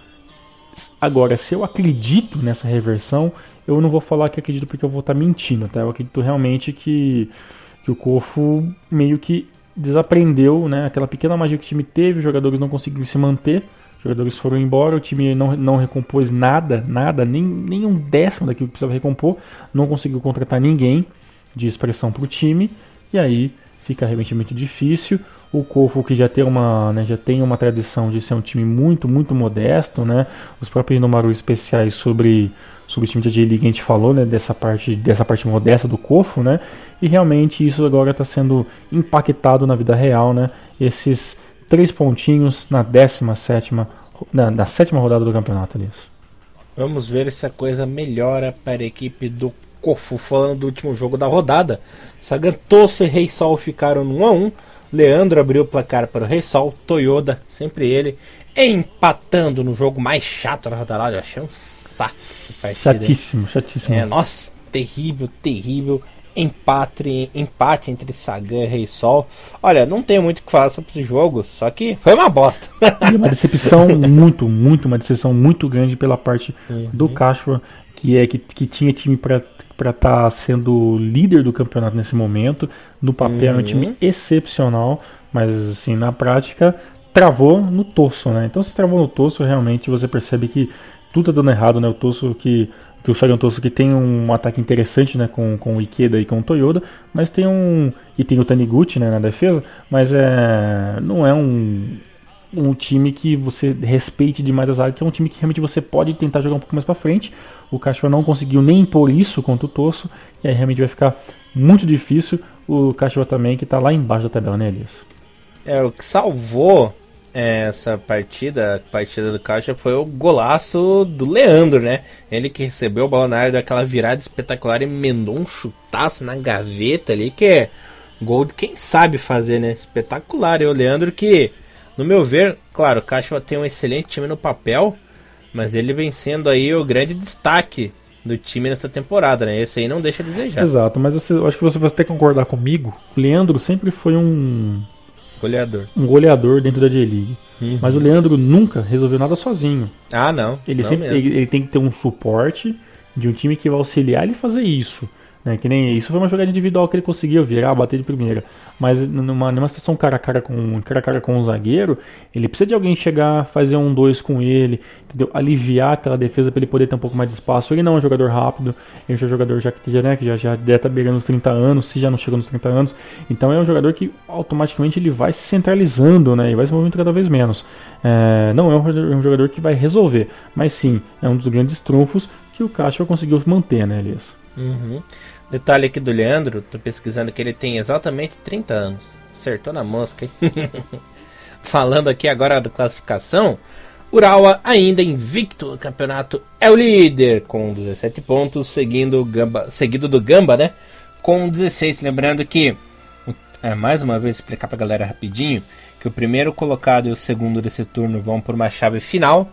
Speaker 2: Agora, se eu acredito nessa reversão, eu não vou falar que acredito porque eu vou estar mentindo, tá? Eu acredito realmente que, que o Kofu meio que desaprendeu, né? Aquela pequena magia que o time teve, os jogadores não conseguiram se manter, jogadores foram embora, o time não, não recompôs nada, nada, nem, nem um décimo daquilo que precisava recompor, não conseguiu contratar ninguém de expressão para o time, e aí fica realmente muito difícil. O Cofo que já tem uma, né, já tem uma tradição de ser um time muito, muito modesto, né? Os próprios Inomaru especiais sobre sobre o time da J-League a gente falou, né, dessa parte, dessa parte modesta do Cofo, né? E realmente isso agora está sendo impactado na vida real, né? Esses três pontinhos na 17 na, na sétima rodada do campeonato, aliás.
Speaker 1: Vamos ver se a coisa melhora para a equipe do Cofo. Falando do último jogo da rodada, Sagantoso e Rei Sol ficaram no 1 a 1 Leandro abriu o placar para o Rei Sol, Toyoda, sempre ele, empatando no jogo mais chato da rodada. Eu achei um saco.
Speaker 2: Chatíssimo, chatíssimo.
Speaker 1: É, nossa, terrível, terrível. Empate, empate entre Sagan e Rei Sol. Olha, não tenho muito o que falar sobre esse jogo, só que foi uma bosta.
Speaker 2: E uma decepção muito, muito, uma decepção muito grande pela parte uhum. do Cachorro, que é que, que tinha time para para estar tá sendo líder do campeonato nesse momento. No papel uhum. é um time uhum. excepcional, mas assim, na prática travou no torso, né? Então se travou no torso, realmente você percebe que tudo tá dando errado, né? O torso que que o Sagan Tosso que tem um ataque interessante, né, com, com o Ikeda e com o Toyoda, mas tem um e tem o Taniguchi, né, na defesa, mas é não é um um time que você respeite demais as áreas, que é um time que realmente você pode tentar jogar um pouco mais para frente. O Cachorro não conseguiu nem impor isso contra o Tosso, e aí realmente vai ficar muito difícil. O Cachorro também, que está lá embaixo da tabela, né, Elias?
Speaker 1: É, o que salvou essa partida, a partida do Caixa, foi o golaço do Leandro, né? Ele que recebeu o balão na área daquela virada espetacular e emendou um chutaço na gaveta ali, que é gol de quem sabe fazer, né? Espetacular. E o Leandro que no meu ver, claro, o Caixa tem um excelente time no papel, mas ele vem sendo aí o grande destaque do time nessa temporada, né? Esse aí não deixa a desejar.
Speaker 2: Exato, mas você, eu acho que você vai ter que concordar comigo. O Leandro sempre foi um
Speaker 1: goleador,
Speaker 2: um goleador dentro da J-League. Uhum. Mas o Leandro nunca resolveu nada sozinho.
Speaker 1: Ah, não.
Speaker 2: Ele
Speaker 1: não
Speaker 2: sempre ele, ele, tem que ter um suporte de um time que vai auxiliar ele fazer isso. Né? Que nem isso foi uma jogada individual que ele conseguiu virar, bater de primeira. Mas numa, numa situação cara a cara com cara a cara com um zagueiro, ele precisa de alguém chegar, fazer um dois com ele, entendeu? aliviar aquela defesa para ele poder ter um pouco mais de espaço. Ele não é um jogador rápido, ele é um jogador já que já, né, que já, já deve estar tá beirando os 30 anos, se já não chegou nos 30 anos. Então é um jogador que automaticamente ele vai se centralizando né, e vai se movendo cada vez menos. É, não é um, um jogador que vai resolver, mas sim, é um dos grandes trunfos que o Castro conseguiu manter, né, Elias?
Speaker 1: Uhum. Detalhe aqui do Leandro, tô pesquisando que ele tem exatamente 30 anos. Acertou na mosca, hein? Falando aqui agora da classificação, Urawa ainda invicto no campeonato é o líder com 17 pontos, seguindo Gamba, seguido do Gamba, né? Com 16. Lembrando que, é, mais uma vez, explicar pra galera rapidinho, que o primeiro colocado e o segundo desse turno vão por uma chave final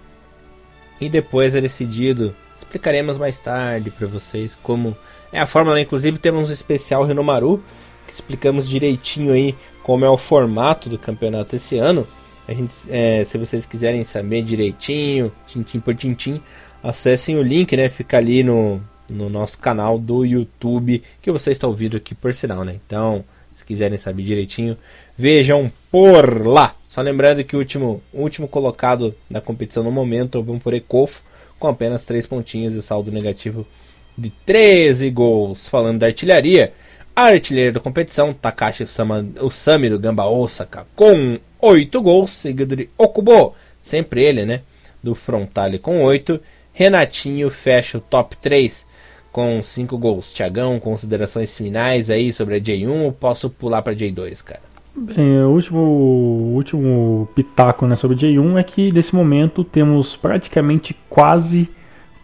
Speaker 1: e depois é decidido. Explicaremos mais tarde para vocês como é a fórmula, inclusive temos um especial Renomaru, que explicamos direitinho aí como é o formato do campeonato esse ano. A gente, é, se vocês quiserem saber direitinho, tintim por tintim, acessem o link, né? Fica ali no, no nosso canal do YouTube, que você está ouvindo aqui por sinal, né? Então, se quiserem saber direitinho, vejam por lá. Só lembrando que o último, o último colocado da competição no momento é o por Ecofo, com apenas 3 pontinhos e saldo negativo de 13 gols. Falando da artilharia, a artilheira da competição, Takashi Sama, Osami do Gamba Osaka, com 8 gols, seguido de Okubo, sempre ele, né? Do Frontale com 8. Renatinho fecha o top 3 com 5 gols. Tiagão, considerações finais aí sobre a J1 ou posso pular para J2, cara?
Speaker 2: Bem, o último, último pitaco né, sobre J1 é que nesse momento temos praticamente quase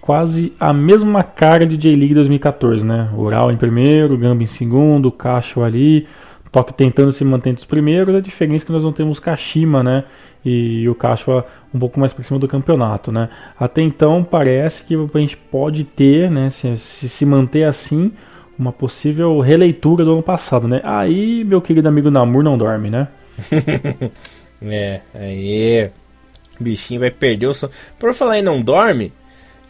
Speaker 2: quase a mesma cara de J-League 2014, né? Ural em primeiro, Gamba em segundo, Cacho ali, Toque tentando se manter entre os primeiros. A diferença é que nós não temos Kashima, né? E o Cacho um pouco mais para cima do campeonato, né? Até então parece que a gente pode ter, né? Se, se, se manter assim, uma possível releitura do ano passado, né? Aí, meu querido amigo Namur não dorme, né?
Speaker 1: é, aí. O bichinho vai perder o sono. Por falar em não dorme,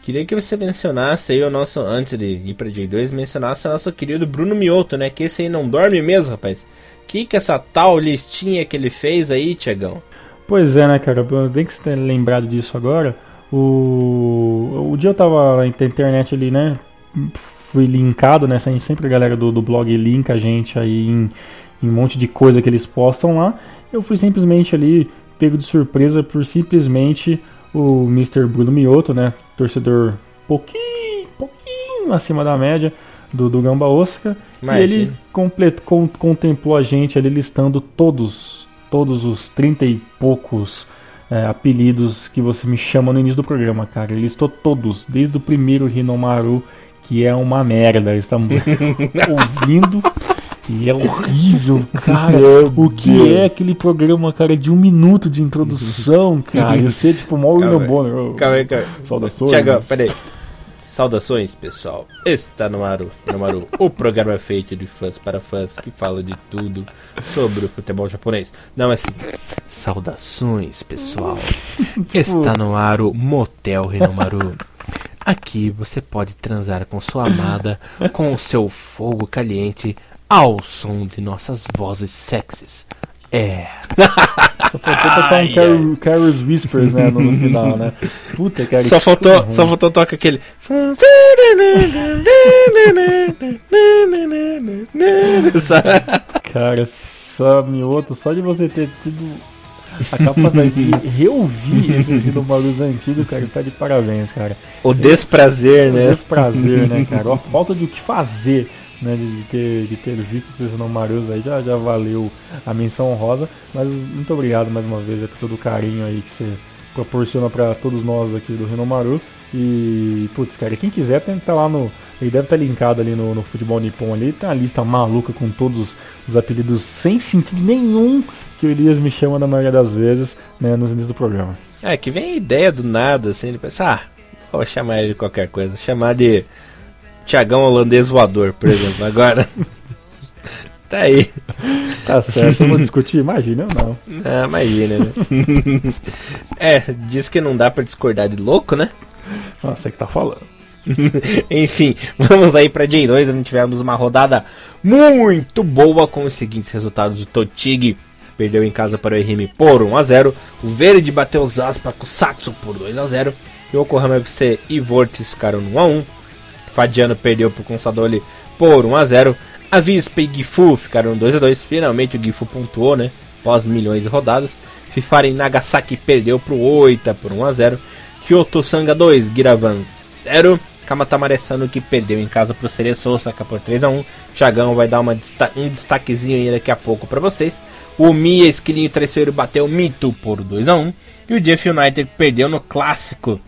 Speaker 1: Queria que você mencionasse aí o nosso, antes de ir pra J2, mencionasse o nosso querido Bruno Mioto, né? Que esse aí não dorme mesmo, rapaz. Que que essa tal listinha que ele fez aí, Tiagão?
Speaker 2: Pois é, né, cara? Bem que você tenha lembrado disso agora. O, o dia eu tava na internet ali, né? Fui linkado, né? Sempre a galera do, do blog linka a gente aí em, em um monte de coisa que eles postam lá. eu fui simplesmente ali pego de surpresa por simplesmente o Mr. Bruno Mioto, né? Torcedor pouquinho, pouquinho acima da média do, do Gamba Oscar. E ele complet, com, contemplou a gente ali listando todos, todos os trinta e poucos é, apelidos que você me chama no início do programa, cara. Ele listou todos, desde o primeiro Rinomaru, que é uma merda. Estamos ouvindo. E é horrível, cara. o que é aquele programa, cara, de um minuto de introdução, cara? Eu sei, tipo, mal William Bonner.
Speaker 1: Calma aí, calma
Speaker 2: aí. Saudações.
Speaker 1: Tiagão, peraí. Saudações, pessoal. Está no ar no Maru, o programa feito de fãs para fãs que fala de tudo sobre o futebol japonês. Não, é assim. Saudações, pessoal. Está no ar o Motel Renomaru. Aqui você pode transar com sua amada com o seu fogo caliente ao som de nossas vozes sexys. É.
Speaker 2: Só faltou tocar um Car Carol's Whispers, né, no, final, né? Puta, cara.
Speaker 1: Só faltou, só faltou tocar aquele.
Speaker 2: cara, só mioto, só de você ter tido a capacidade de reouvir esses Rinomarus antigos, cara, tá de parabéns, cara.
Speaker 1: O desprazer, né?
Speaker 2: O desprazer, né, cara? A falta de o que fazer né, de, ter, de ter visto esses Rinomarus aí, já, já valeu a menção honrosa. Mas muito obrigado mais uma vez por todo o carinho aí que você proporciona para todos nós aqui do Rinomaru. E, putz, cara, quem quiser tem tá lá no. Ele deve estar tá linkado ali no, no Futebol Nippon ali. Tem uma lista maluca com todos os apelidos sem sentido nenhum que o Elias me chama na maioria das vezes, né, nos inícios do programa.
Speaker 1: É, que vem a ideia do nada, assim, ele pensa, ah, vou chamar ele de qualquer coisa. Chamar de Tiagão holandês voador, por exemplo. Agora. tá aí.
Speaker 2: Tá certo, eu vou discutir? Imagina, eu não.
Speaker 1: Ah, imagina, né? é, diz que não dá pra discordar de louco, né?
Speaker 2: Nossa, é que tá falando.
Speaker 1: Enfim, vamos aí pra J2, onde tivemos uma rodada muito boa com os seguintes resultados: o Totig perdeu em casa para o RM por 1 a 0 o Verde bateu os Aspa com o Satsu por 2 a 0 e o Yokohama FC e Vortis ficaram no 1 a 1 Fadiano perdeu para o Consadole por 1 a 0 A Vispa e Gifu ficaram 2 a 2 Finalmente o Gifu pontuou, né? Após milhões de rodadas. Fifari Nagasaki perdeu para o Oita por 1 a 0 Kyoto Sanga 2, Giravan 0. Kamatamare que perdeu em casa para o Cereço Osaka por 3 a 1 Thiagão vai dar uma, um destaquezinho aí daqui a pouco para vocês. O Mia Esquilinho Traiçoeiro bateu Mito por 2 a 1 E o Jeff United perdeu no clássico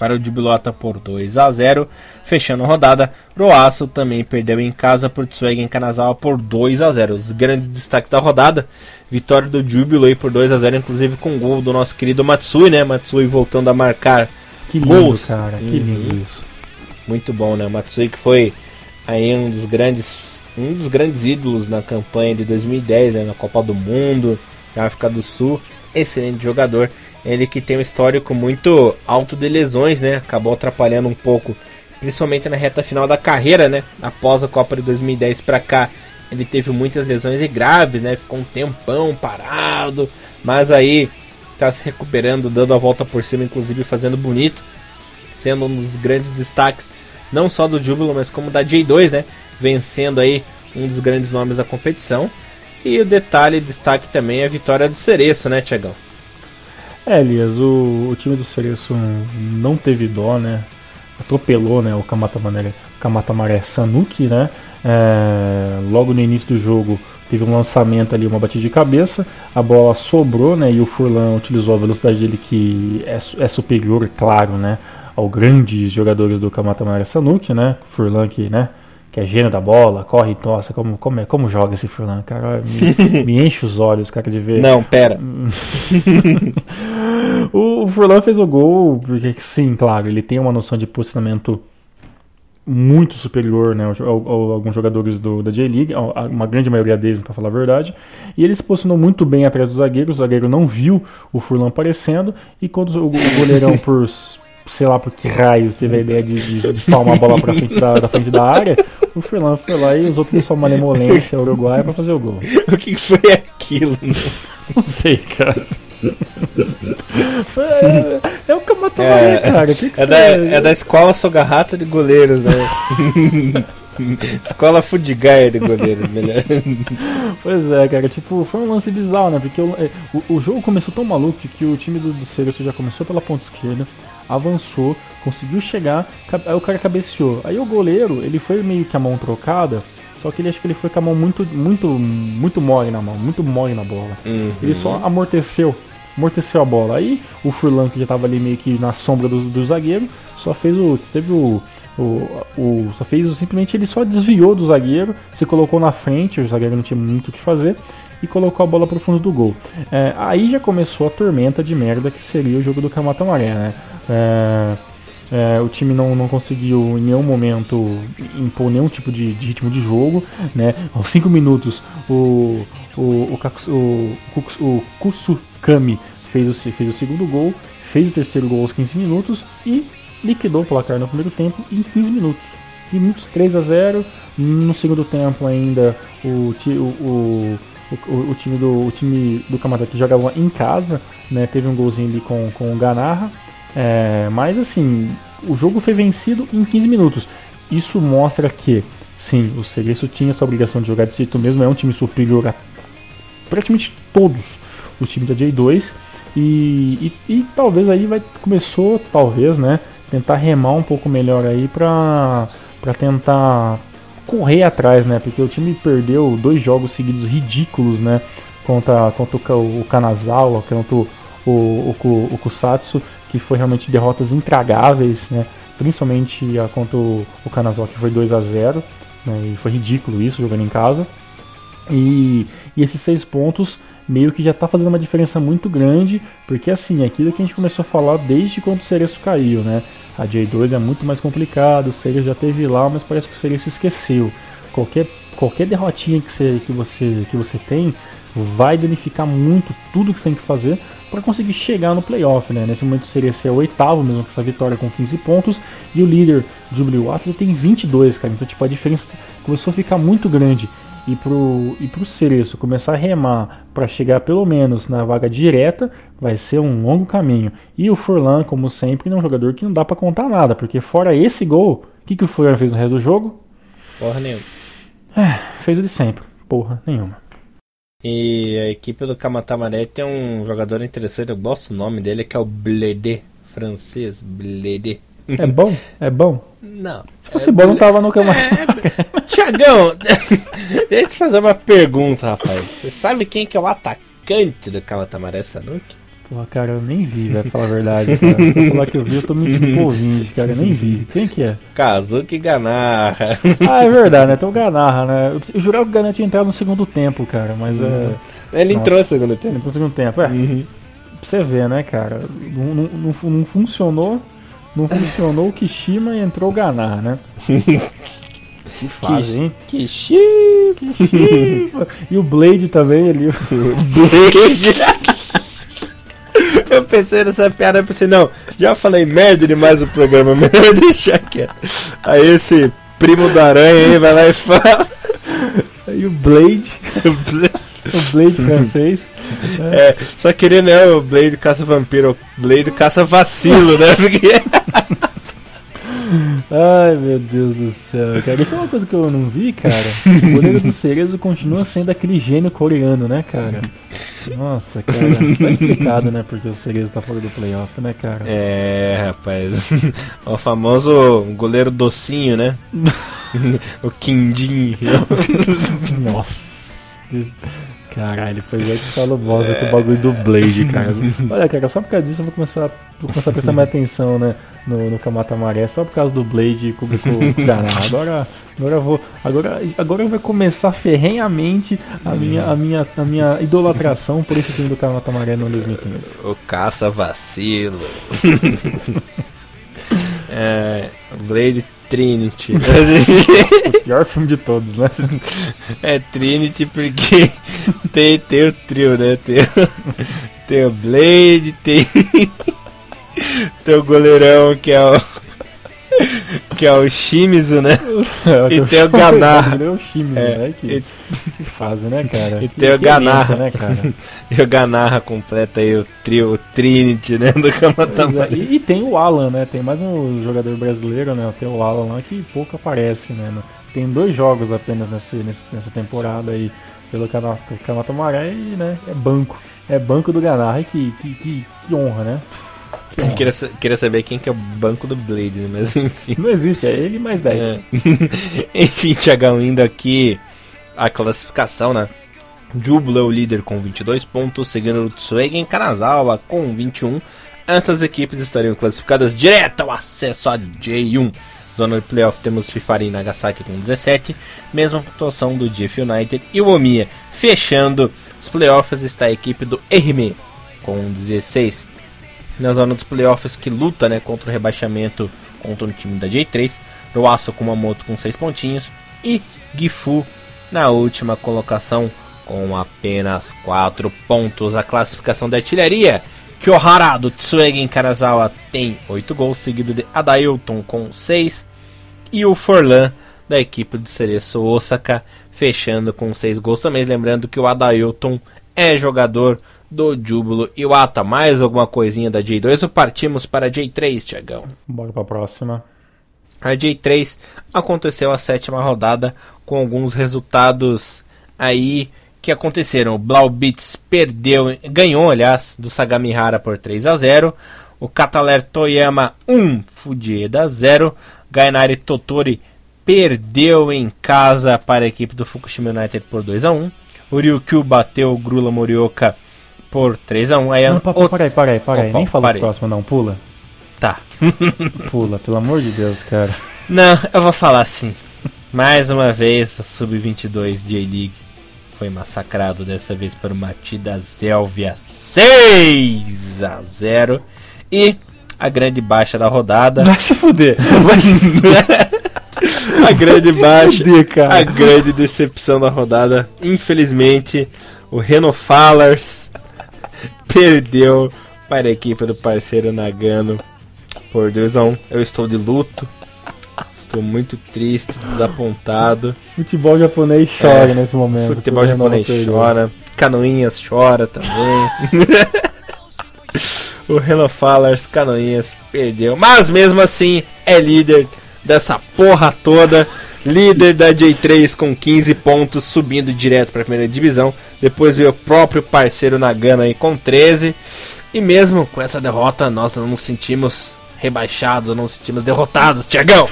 Speaker 1: para o Jubilota por 2 a 0 Fechando a rodada, Roaço também perdeu em casa por Tsuegen Kanazawa por 2 a 0 Os grandes destaques da rodada, vitória do Júbilo aí por 2 a 0 inclusive com gol do nosso querido Matsui, né? Matsui voltando a marcar
Speaker 2: que lindo, gols. cara, que lindo uhum. isso.
Speaker 1: Muito bom, né? Matsui que foi aí um dos grandes um dos grandes ídolos na campanha de 2010, né? na Copa do Mundo, na África do Sul. Excelente jogador. Ele que tem um histórico muito alto de lesões, né? Acabou atrapalhando um pouco principalmente na reta final da carreira, né? Após a Copa de 2010 para cá, ele teve muitas lesões e graves, né? Ficou um tempão parado, mas aí está se recuperando, dando a volta por cima, inclusive fazendo bonito, sendo um dos grandes destaques, não só do Júbilo, mas como da J2, né? Vencendo aí um dos grandes nomes da competição. E o detalhe, destaque também é a vitória do Cereço, né, Tiagão?
Speaker 2: É, Elias, o, o time do Cereço não teve dó, né? Atropelou né, o Kamatamaré, Kamatamaré Sanuki, né? É, logo no início do jogo teve um lançamento ali, uma batida de cabeça, a bola sobrou, né? E o Furlan utilizou a velocidade dele que é, é superior, claro, né? Ao grandes jogadores do Kamatamaré Sanuki, né? Furlan que, né? que é gênio da bola, corre e nossa, como, como, é, como joga esse Furlan, cara, me, me, enche os olhos, cara, de ver.
Speaker 1: Não, pera.
Speaker 2: o, Furlan fez o gol, porque sim, claro, ele tem uma noção de posicionamento muito superior né, a, alguns jogadores do, da J-League, uma grande maioria deles, para falar a verdade. E ele se posicionou muito bem atrás do zagueiro, o zagueiro não viu o Furlan aparecendo, e quando o, o goleirão, por sei lá por que raios, teve a ideia de, de, de a bola para frente da, da, frente da área, o Furlan foi lá e usou toda sua malemolência uruguaia para fazer o gol.
Speaker 1: O que foi aquilo?
Speaker 2: Não sei, cara. É, é o é, cara. Que que
Speaker 1: é, da, é da escola Sogarrata de goleiros, né? Escola Fudigaia de goleiro, melhor.
Speaker 2: Pois é, cara, tipo, foi um lance bizarro, né? Porque o, é, o, o jogo começou tão maluco que o time do, do Cereço já começou pela ponta esquerda, avançou, conseguiu chegar, aí o cara cabeceou. Aí o goleiro, ele foi meio que a mão trocada, só que ele acho que ele foi com a mão muito, muito, muito mole na mão, muito mole na bola.
Speaker 1: Uhum.
Speaker 2: Ele só amorteceu, amorteceu a bola. Aí o Furlan, que já tava ali meio que na sombra do, do zagueiro, só fez o. Teve o. O, o, só fez simplesmente ele só desviou do zagueiro, se colocou na frente, o zagueiro não tinha muito o que fazer e colocou a bola pro fundo do gol. É, aí já começou a tormenta de merda que seria o jogo do Camata Maré, né? É, é, o time não, não conseguiu em nenhum momento impor nenhum tipo de, de ritmo de jogo. Né? Aos 5 minutos, o, o, o, o, o Kusukami fez o, fez o segundo gol, fez o terceiro gol aos 15 minutos e liquidou o placar no primeiro tempo em 15 minutos. Minutos 3 a 0 No segundo tempo ainda o, o, o, o, time do o time do Kamata que jogava em casa, né, teve um golzinho ali com, com o Ganarra. É, mas assim, o jogo foi vencido em 15 minutos. Isso mostra que, sim, o Cereço tinha essa obrigação de jogar de jeito mesmo, é um time superior a praticamente todos os times da J2. E, e, e, talvez aí vai começou, talvez, né, tentar remar um pouco melhor aí pra, pra tentar correr atrás, né, porque o time perdeu dois jogos seguidos ridículos, né, contra, contra o, o Kanazawa, contra o, o, o, o Kusatsu, que foi realmente derrotas intragáveis, né? principalmente a contra o, o Kanazawa, que foi 2 a 0 né? e foi ridículo isso, jogando em casa. E, e esses seis pontos meio que já está fazendo uma diferença muito grande, porque assim, é aquilo que a gente começou a falar desde quando o Cereço caiu, né? A J2 é muito mais complicado, o Cereço já teve lá, mas parece que o Cereço esqueceu. Qualquer, qualquer derrotinha que você, que, você, que você tem vai danificar muito tudo que você tem que fazer para conseguir chegar no playoff, né? Nesse momento seria ser o oitavo mesmo com essa vitória com 15 pontos e o líder Jubilee Atlas tem 22, cara. Então tipo a diferença começou a ficar muito grande e pro e pro Cereço começar a remar para chegar pelo menos na vaga direta vai ser um longo caminho. E o Furlan, como sempre, é um jogador que não dá para contar nada, porque fora esse gol, o que que o Furlan fez no resto do jogo?
Speaker 1: Porra nenhuma.
Speaker 2: É, fez o de sempre. Porra nenhuma.
Speaker 1: E a equipe do Kamatamaré tem um jogador interessante, eu gosto do nome dele, que é o Bledé, francês, Bledé.
Speaker 2: É bom? É bom?
Speaker 1: Não.
Speaker 2: Se fosse é bom, não tava no Kamatamaré.
Speaker 1: É... Tiagão, deixa eu te fazer uma pergunta, rapaz. Você sabe quem que é o atacante do Kamatamaré Sanuki?
Speaker 2: Porra, cara, eu nem vi, vai falar a verdade, cara. Se eu falar que eu vi, eu tô mentindo por ouvinte, cara, eu nem vi. Quem que é?
Speaker 1: Kazuki Ganarra.
Speaker 2: Ah, é verdade, né? Tem o Ganarra, né? Eu jurava que o Ganarra tinha entrado no segundo tempo, cara, mas
Speaker 1: uhum. é... Ele Nossa, entrou no segundo tempo. Ele
Speaker 2: entrou no segundo tempo, é. Uhum. Pra você ver, né, cara? Não, não, não, não funcionou, não funcionou o Kishima e entrou o Ganarra, né?
Speaker 1: Que fase, hein?
Speaker 2: Que chique, E o Blade também ali. Blade.
Speaker 1: Eu pensei nessa piada, eu pensei, não, já falei merda demais no programa, melhor deixar quieto. Aí esse primo da aranha aí vai lá e fala.
Speaker 2: Aí o Blade. o Blade francês.
Speaker 1: É, só queria, né, o Blade caça vampiro, o Blade caça vacilo, né? Porque.
Speaker 2: Ai, meu Deus do céu, cara. Isso é uma coisa que eu não vi, cara. O goleiro do Cerezo continua sendo aquele gênio coreano, né, cara? Nossa, cara. Tá explicado, né? Porque o Cerezo tá fora do playoff, né, cara?
Speaker 1: É, rapaz. O famoso goleiro docinho, né? o Quindim.
Speaker 2: Nossa. Caralho, pois é que falou bosta com o bagulho do Blade, cara. Olha, cara, só por causa disso eu vou começar, vou começar a prestar mais atenção, né? No, no Kamata Maré, só por causa do Blade com, com, com o Ganá. Agora, agora eu vou. Agora, agora vai começar ferrenhamente a minha, a, minha, a minha idolatração por esse time do Kamata Maré no 2015.
Speaker 1: O caça vacilo. é, Blade Trinity.
Speaker 2: o pior filme de todos, né?
Speaker 1: É Trinity porque tem, tem o trio, né? Tem, tem o Blade, tem. Tem o goleirão que é o. que é o Shimizu, né?
Speaker 2: É,
Speaker 1: E tem o Ganar.
Speaker 2: É o Shimizu,
Speaker 1: É,
Speaker 2: né? Que,
Speaker 1: e-
Speaker 2: que fase, né, cara?
Speaker 1: E tem o
Speaker 2: que
Speaker 1: Ganar.
Speaker 2: né, cara?
Speaker 1: E o Ganarra completa aí o trio, o Trinity, né? Do
Speaker 2: Pois é,
Speaker 1: Kamatamari.
Speaker 2: E, e tem o Alan, né? Tem mais um jogador brasileiro, né? Tem o Alan lá que pouco aparece, né? Tem dois jogos apenas nessa, nessa, temporada aí pelo Kanatamaré e, né? É banco. É banco do Ganar. Que, que, que, que honra, né?
Speaker 1: Queria, queria saber quem que é o banco do Blade, né? Mas enfim.
Speaker 2: Não existe, é ele mais 10.
Speaker 1: É. Enfim, Thiagão, indo aqui a classificação, né? Júbilo é o líder com 22 pontos, seguindo o Tsuegen Kanazawa com 21. Essas equipes estariam classificadas direto ao acesso a J1. Zona de playoff temos Fifari e Nagasaki com 17, mesma pontuação do GF United e o Omiya. Fechando os playoffs está a equipe do Erime com 16. Na zona dos playoffs que luta né, contra o rebaixamento contra o time da J3, Roaço Kumamoto com 6 pontinhos e Gifu na última colocação com apenas 4 pontos. A classificação da artilharia Kyohara do Tsuegen Karazawa tem 8 gols, seguido de Adailton com 6 e o Forlan da equipe do Cereço Osaka fechando com 6 gols também. Lembrando que o Adailton é jogador do Júbilo Iwata. Mais alguma coisinha da J2 ou partimos para a J3, Tiagão?
Speaker 2: Bora pra próxima.
Speaker 1: A J3 aconteceu a sétima rodada com alguns resultados aí que aconteceram. O Blau Beats perdeu, ganhou, aliás, do Sagamihara por 3 a 0. O Kataler Toyama 1, Fujieda 0. Gainari Totori perdeu em casa para a equipe do Fukushima United por 2 a 1. O Ryukyu bateu o Grula Morioka por 3 a 1. Aí
Speaker 2: Não,
Speaker 1: o-
Speaker 2: para aí, para aí, para aí.
Speaker 1: Opa,
Speaker 2: Nem fala
Speaker 1: parei.
Speaker 2: do próximo, não. Pula.
Speaker 1: Tá.
Speaker 2: Pula, pelo amor de Deus, cara.
Speaker 1: Não, eu vou falar assim. Mais uma vez, a Sub-22 J-League foi massacrado dessa vez por uma Tida Zélvia 6 a 0 e a grande baixa da rodada.
Speaker 2: Vai se fuder.
Speaker 1: a grande baixa,
Speaker 2: fuder, cara.
Speaker 1: a grande decepção da rodada. Infelizmente, o Reno Fallers perdeu para a equipe do parceiro Nagano por 2 a 1. Eu estou de luto. Estou muito triste, desapontado.
Speaker 2: Futebol japonês chora
Speaker 1: É,
Speaker 2: nesse momento.
Speaker 1: Futebol japonês chora. Canoinhas chora também. o Renan Fallers, Canoinhas, perdeu. Mas mesmo assim, é líder dessa porra toda. Líder da J3 com 15 pontos, subindo direto para a primeira divisão. Depois veio o próprio parceiro Nagano aí com 13. E mesmo com essa derrota, nós não nos sentimos rebaixados, não nos sentimos derrotados, Tiagão.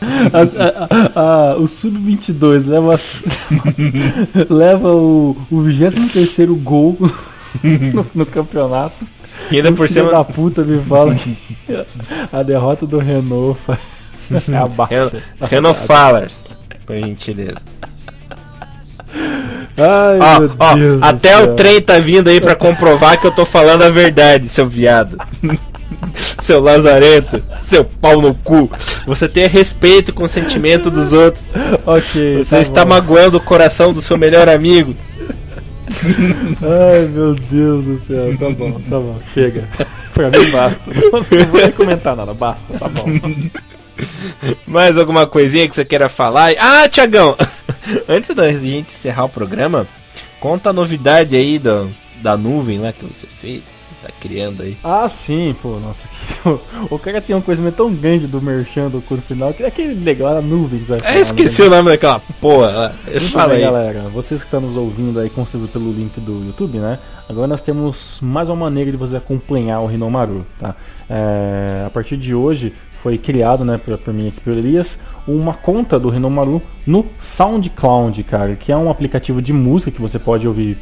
Speaker 2: A- a- a- o Sub-22 leva, leva o, o 23 gol no, no campeonato.
Speaker 1: E ainda
Speaker 2: O
Speaker 1: por cima,
Speaker 2: da puta me fala que a derrota do Renault é
Speaker 1: Renan Fallers, por gentileza.
Speaker 2: Ai,
Speaker 1: Ó,
Speaker 2: meu
Speaker 1: ó, até o trem tá vindo aí pra comprovar que eu tô falando a verdade, seu viado. seu lazarento, seu pau no cu. Você tenha respeito com o sentimento dos outros.
Speaker 2: Ok,
Speaker 1: Você
Speaker 2: tá
Speaker 1: está
Speaker 2: bom.
Speaker 1: magoando o coração do seu melhor amigo.
Speaker 2: Ai, meu Deus do céu. Tá bom, tá bom. Chega. Pra mim basta. Não vou nem comentar nada. Basta, tá bom.
Speaker 1: Mais alguma coisinha que você queira falar? Ah, Tiagão, antes da gente encerrar o programa, conta a novidade aí do, da nuvem lá que você fez, que você tá criando aí.
Speaker 2: Ah, sim, pô, nossa. O, o cara tem um conhecimento tão grande do merchan do curso final que é aquele legal, a nuvem. vai
Speaker 1: Ah,
Speaker 2: falar,
Speaker 1: esqueci
Speaker 2: né?
Speaker 1: o nome daquela porra lá.
Speaker 2: Muito
Speaker 1: Fala
Speaker 2: bem,
Speaker 1: aí.
Speaker 2: galera. Vocês que estão nos ouvindo aí, com certeza pelo link do YouTube, né? Agora nós temos mais uma maneira de você acompanhar o Rinomaru, tá? É, a partir de hoje foi criado, né, por, por mim aqui pelo Elias, uma conta do Rinomaru no SoundCloud, cara, que é um aplicativo de música que você pode ouvir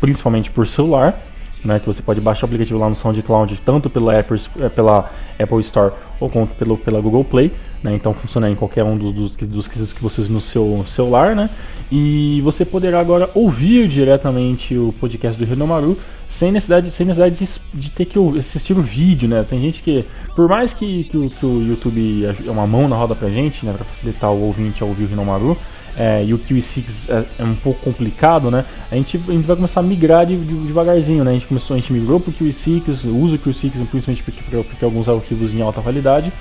Speaker 2: principalmente por celular, né, que você pode baixar o aplicativo lá no SoundCloud, tanto pela Apple, eh, pela Apple Store ou quanto pelo, pela Google Play, né, então funciona em qualquer um dos, dos, dos quesitos que vocês no seu celular, né, e você poderá agora ouvir diretamente o podcast do Rinomaru sem necessidade, sem necessidade de, de ter que assistir o vídeo, né, tem gente que, por mais que, que, o, que o YouTube é uma mão na roda pra gente, né, pra facilitar o ouvinte a ouvir o Rinomaru, é, e o QE6 é, é, um pouco complicado, né? A gente, a gente vai começar a migrar de, de, devagarzinho, né? A gente começou, a gente migrou para o QE6, usa o QE6 principalmente porque, porque alguns arquivos em alta validade,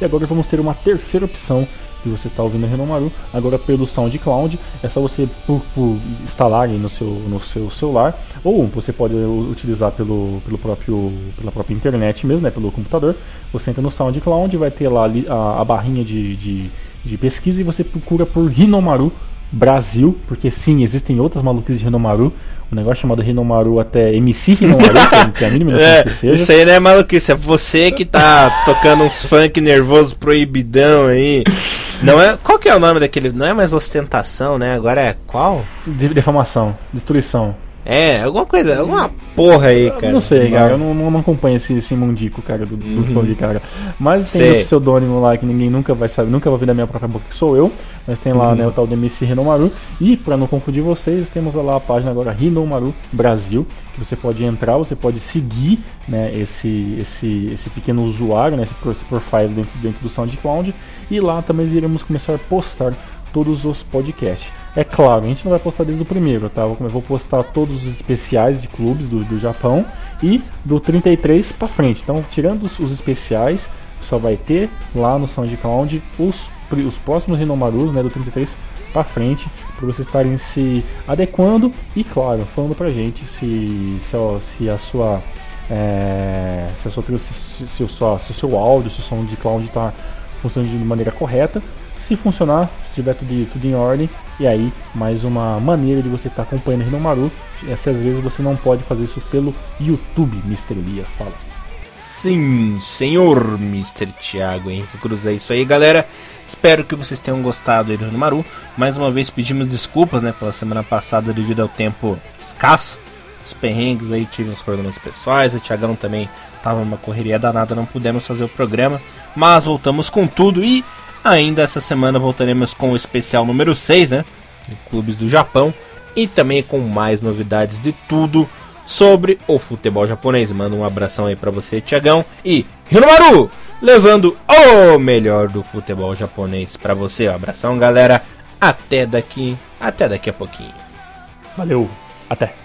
Speaker 2: e agora vamos ter uma terceira opção que você está ouvindo Renomaru, agora pelo SoundCloud, é só você por, por instalar no seu, no seu celular, ou você pode utilizar pelo, pelo próprio, pela própria internet mesmo, né, pelo computador. Você entra no SoundCloud, vai ter lá a, a barrinha de, de, de, pesquisa e você procura por Rinomaru Brasil, porque sim, existem outras maluquices de Rinomaru, um negócio chamado Rinomaru até MC Rinomaru, que é a mínima
Speaker 1: é. Isso aí não é maluquice, é você que tá tocando uns funk nervoso proibidão aí. Não é, qual que é o nome daquele? Não é mais ostentação, né? Agora é qual?
Speaker 2: Defamação, destruição.
Speaker 1: É, alguma coisa, alguma porra aí, cara.
Speaker 2: Não sei, cara, eu não, não, acompanho esse, esse mundico, cara, do, do uhum. cara. Mas tem o pseudônimo lá que ninguém nunca vai saber, nunca vai ver da minha própria boca que sou eu. Mas tem lá, uhum. né, o tal do MC Rinomaru. E, pra não confundir vocês, temos lá a página agora Rinomaru Brasil, que você pode entrar, você pode seguir, né, esse, esse, esse pequeno usuário, né, esse, esse profile dentro, dentro do SoundCloud. E lá também iremos começar a postar todos os podcasts. É claro, a gente não vai postar desde o primeiro, tá? Eu vou postar todos os especiais de clubes do, do Japão e do 33 para frente. Então, tirando os, os, especiais, só vai ter lá no SoundCloud os, os próximos Rinomarus, né, do 33 para frente, para vocês estarem se adequando e, claro, falando pra gente se, se, se a sua é, se, a sua, se, se, se, o se o seu áudio, se o som de cloud está funcionando de maneira correta. Se funcionar, se tiver tudo, tudo em ordem, e aí mais uma maneira de você estar tá acompanhando o Rinomaru. Essa às vezes você não pode fazer isso pelo YouTube, Mr. Elias fala.
Speaker 1: Sim, senhor Mr. Thiago Henrique Cruz. É isso aí, galera. Espero que vocês tenham gostado aí do Rinomaru. Mais uma vez pedimos desculpas né, pela semana passada devido ao tempo escasso. Os perrengues aí, tive uns problemas pessoais. O Thiagão também tava numa correria danada, não pudemos fazer o programa. Mas voltamos com tudo e Ainda essa semana voltaremos com o especial número 6, né? De clubes do Japão. E também com mais novidades de tudo sobre o futebol japonês. Manda um abração aí para você, Tiagão. E Hinomaru, levando o melhor do futebol japonês para você. Um abração, galera. Até daqui, até daqui a pouquinho.
Speaker 2: Valeu, até.